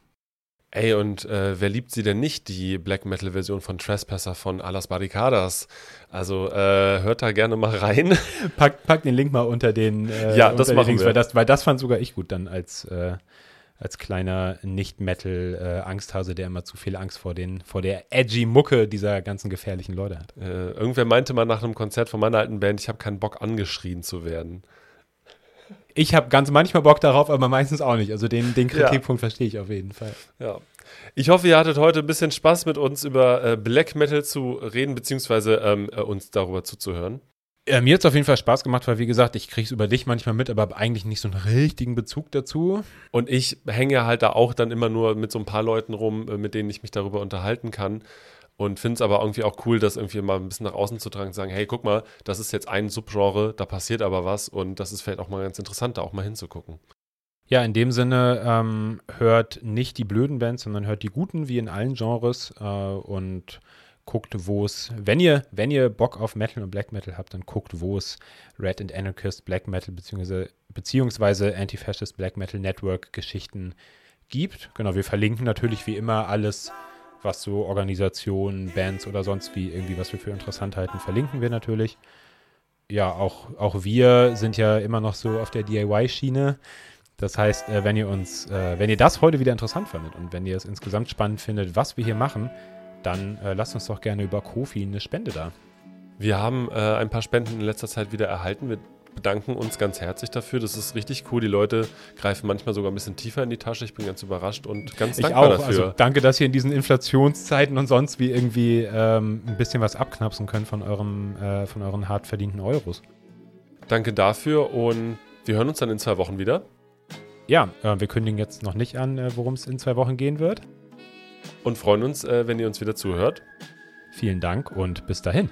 Ey, und äh, wer liebt sie denn nicht, die Black Metal-Version von Trespasser von Alas Barricadas? Also äh, hört da gerne mal rein. pack, pack den Link mal unter den, äh, ja, das machen Links, wir. Weil das, weil das fand sogar ich gut dann als, äh, als kleiner Nicht-Metal-Angsthase, der immer zu viel Angst vor, den, vor der edgy Mucke dieser ganzen gefährlichen Leute hat. Äh, irgendwer meinte mal nach einem Konzert von meiner alten Band, ich habe keinen Bock angeschrien zu werden. Ich habe ganz manchmal Bock darauf, aber meistens auch nicht. Also den, den Kritikpunkt ja. verstehe ich auf jeden Fall. Ja. Ich hoffe, ihr hattet heute ein bisschen Spaß mit uns über äh, Black Metal zu reden, beziehungsweise ähm, äh, uns darüber zuzuhören. Ja, mir hat es auf jeden Fall Spaß gemacht, weil wie gesagt, ich kriege es über dich manchmal mit, aber habe eigentlich nicht so einen richtigen Bezug dazu. Und ich hänge halt da auch dann immer nur mit so ein paar Leuten rum, äh, mit denen ich mich darüber unterhalten kann. Und finde es aber irgendwie auch cool, das irgendwie mal ein bisschen nach außen zu tragen und sagen, hey, guck mal, das ist jetzt ein Subgenre, da passiert aber was und das ist vielleicht auch mal ganz interessant, da auch mal hinzugucken. Ja, in dem Sinne ähm, hört nicht die blöden Bands, sondern hört die guten, wie in allen Genres äh, und guckt, wo es, wenn ihr, wenn ihr Bock auf Metal und Black Metal habt, dann guckt, wo es Red and Anarchist Black Metal beziehungsweise, beziehungsweise Anti-Fascist Black Metal Network Geschichten gibt. Genau, wir verlinken natürlich wie immer alles, was so Organisationen, Bands oder sonst wie irgendwie, was wir für interessant halten, verlinken wir natürlich. Ja, auch, auch wir sind ja immer noch so auf der DIY-Schiene. Das heißt, äh, wenn ihr uns, äh, wenn ihr das heute wieder interessant findet und wenn ihr es insgesamt spannend findet, was wir hier machen, dann äh, lasst uns doch gerne über Kofi eine Spende da. Wir haben äh, ein paar Spenden in letzter Zeit wieder erhalten. Wir bedanken uns ganz herzlich dafür. Das ist richtig cool. Die Leute greifen manchmal sogar ein bisschen tiefer in die Tasche. Ich bin ganz überrascht und ganz ich dankbar auch. dafür. Also danke, dass ihr in diesen Inflationszeiten und sonst wie irgendwie ähm, ein bisschen was abknapsen könnt von, eurem, äh, von euren hart verdienten Euros. Danke dafür und wir hören uns dann in zwei Wochen wieder. Ja, äh, wir kündigen jetzt noch nicht an, äh, worum es in zwei Wochen gehen wird und freuen uns, äh, wenn ihr uns wieder zuhört. Vielen Dank und bis dahin.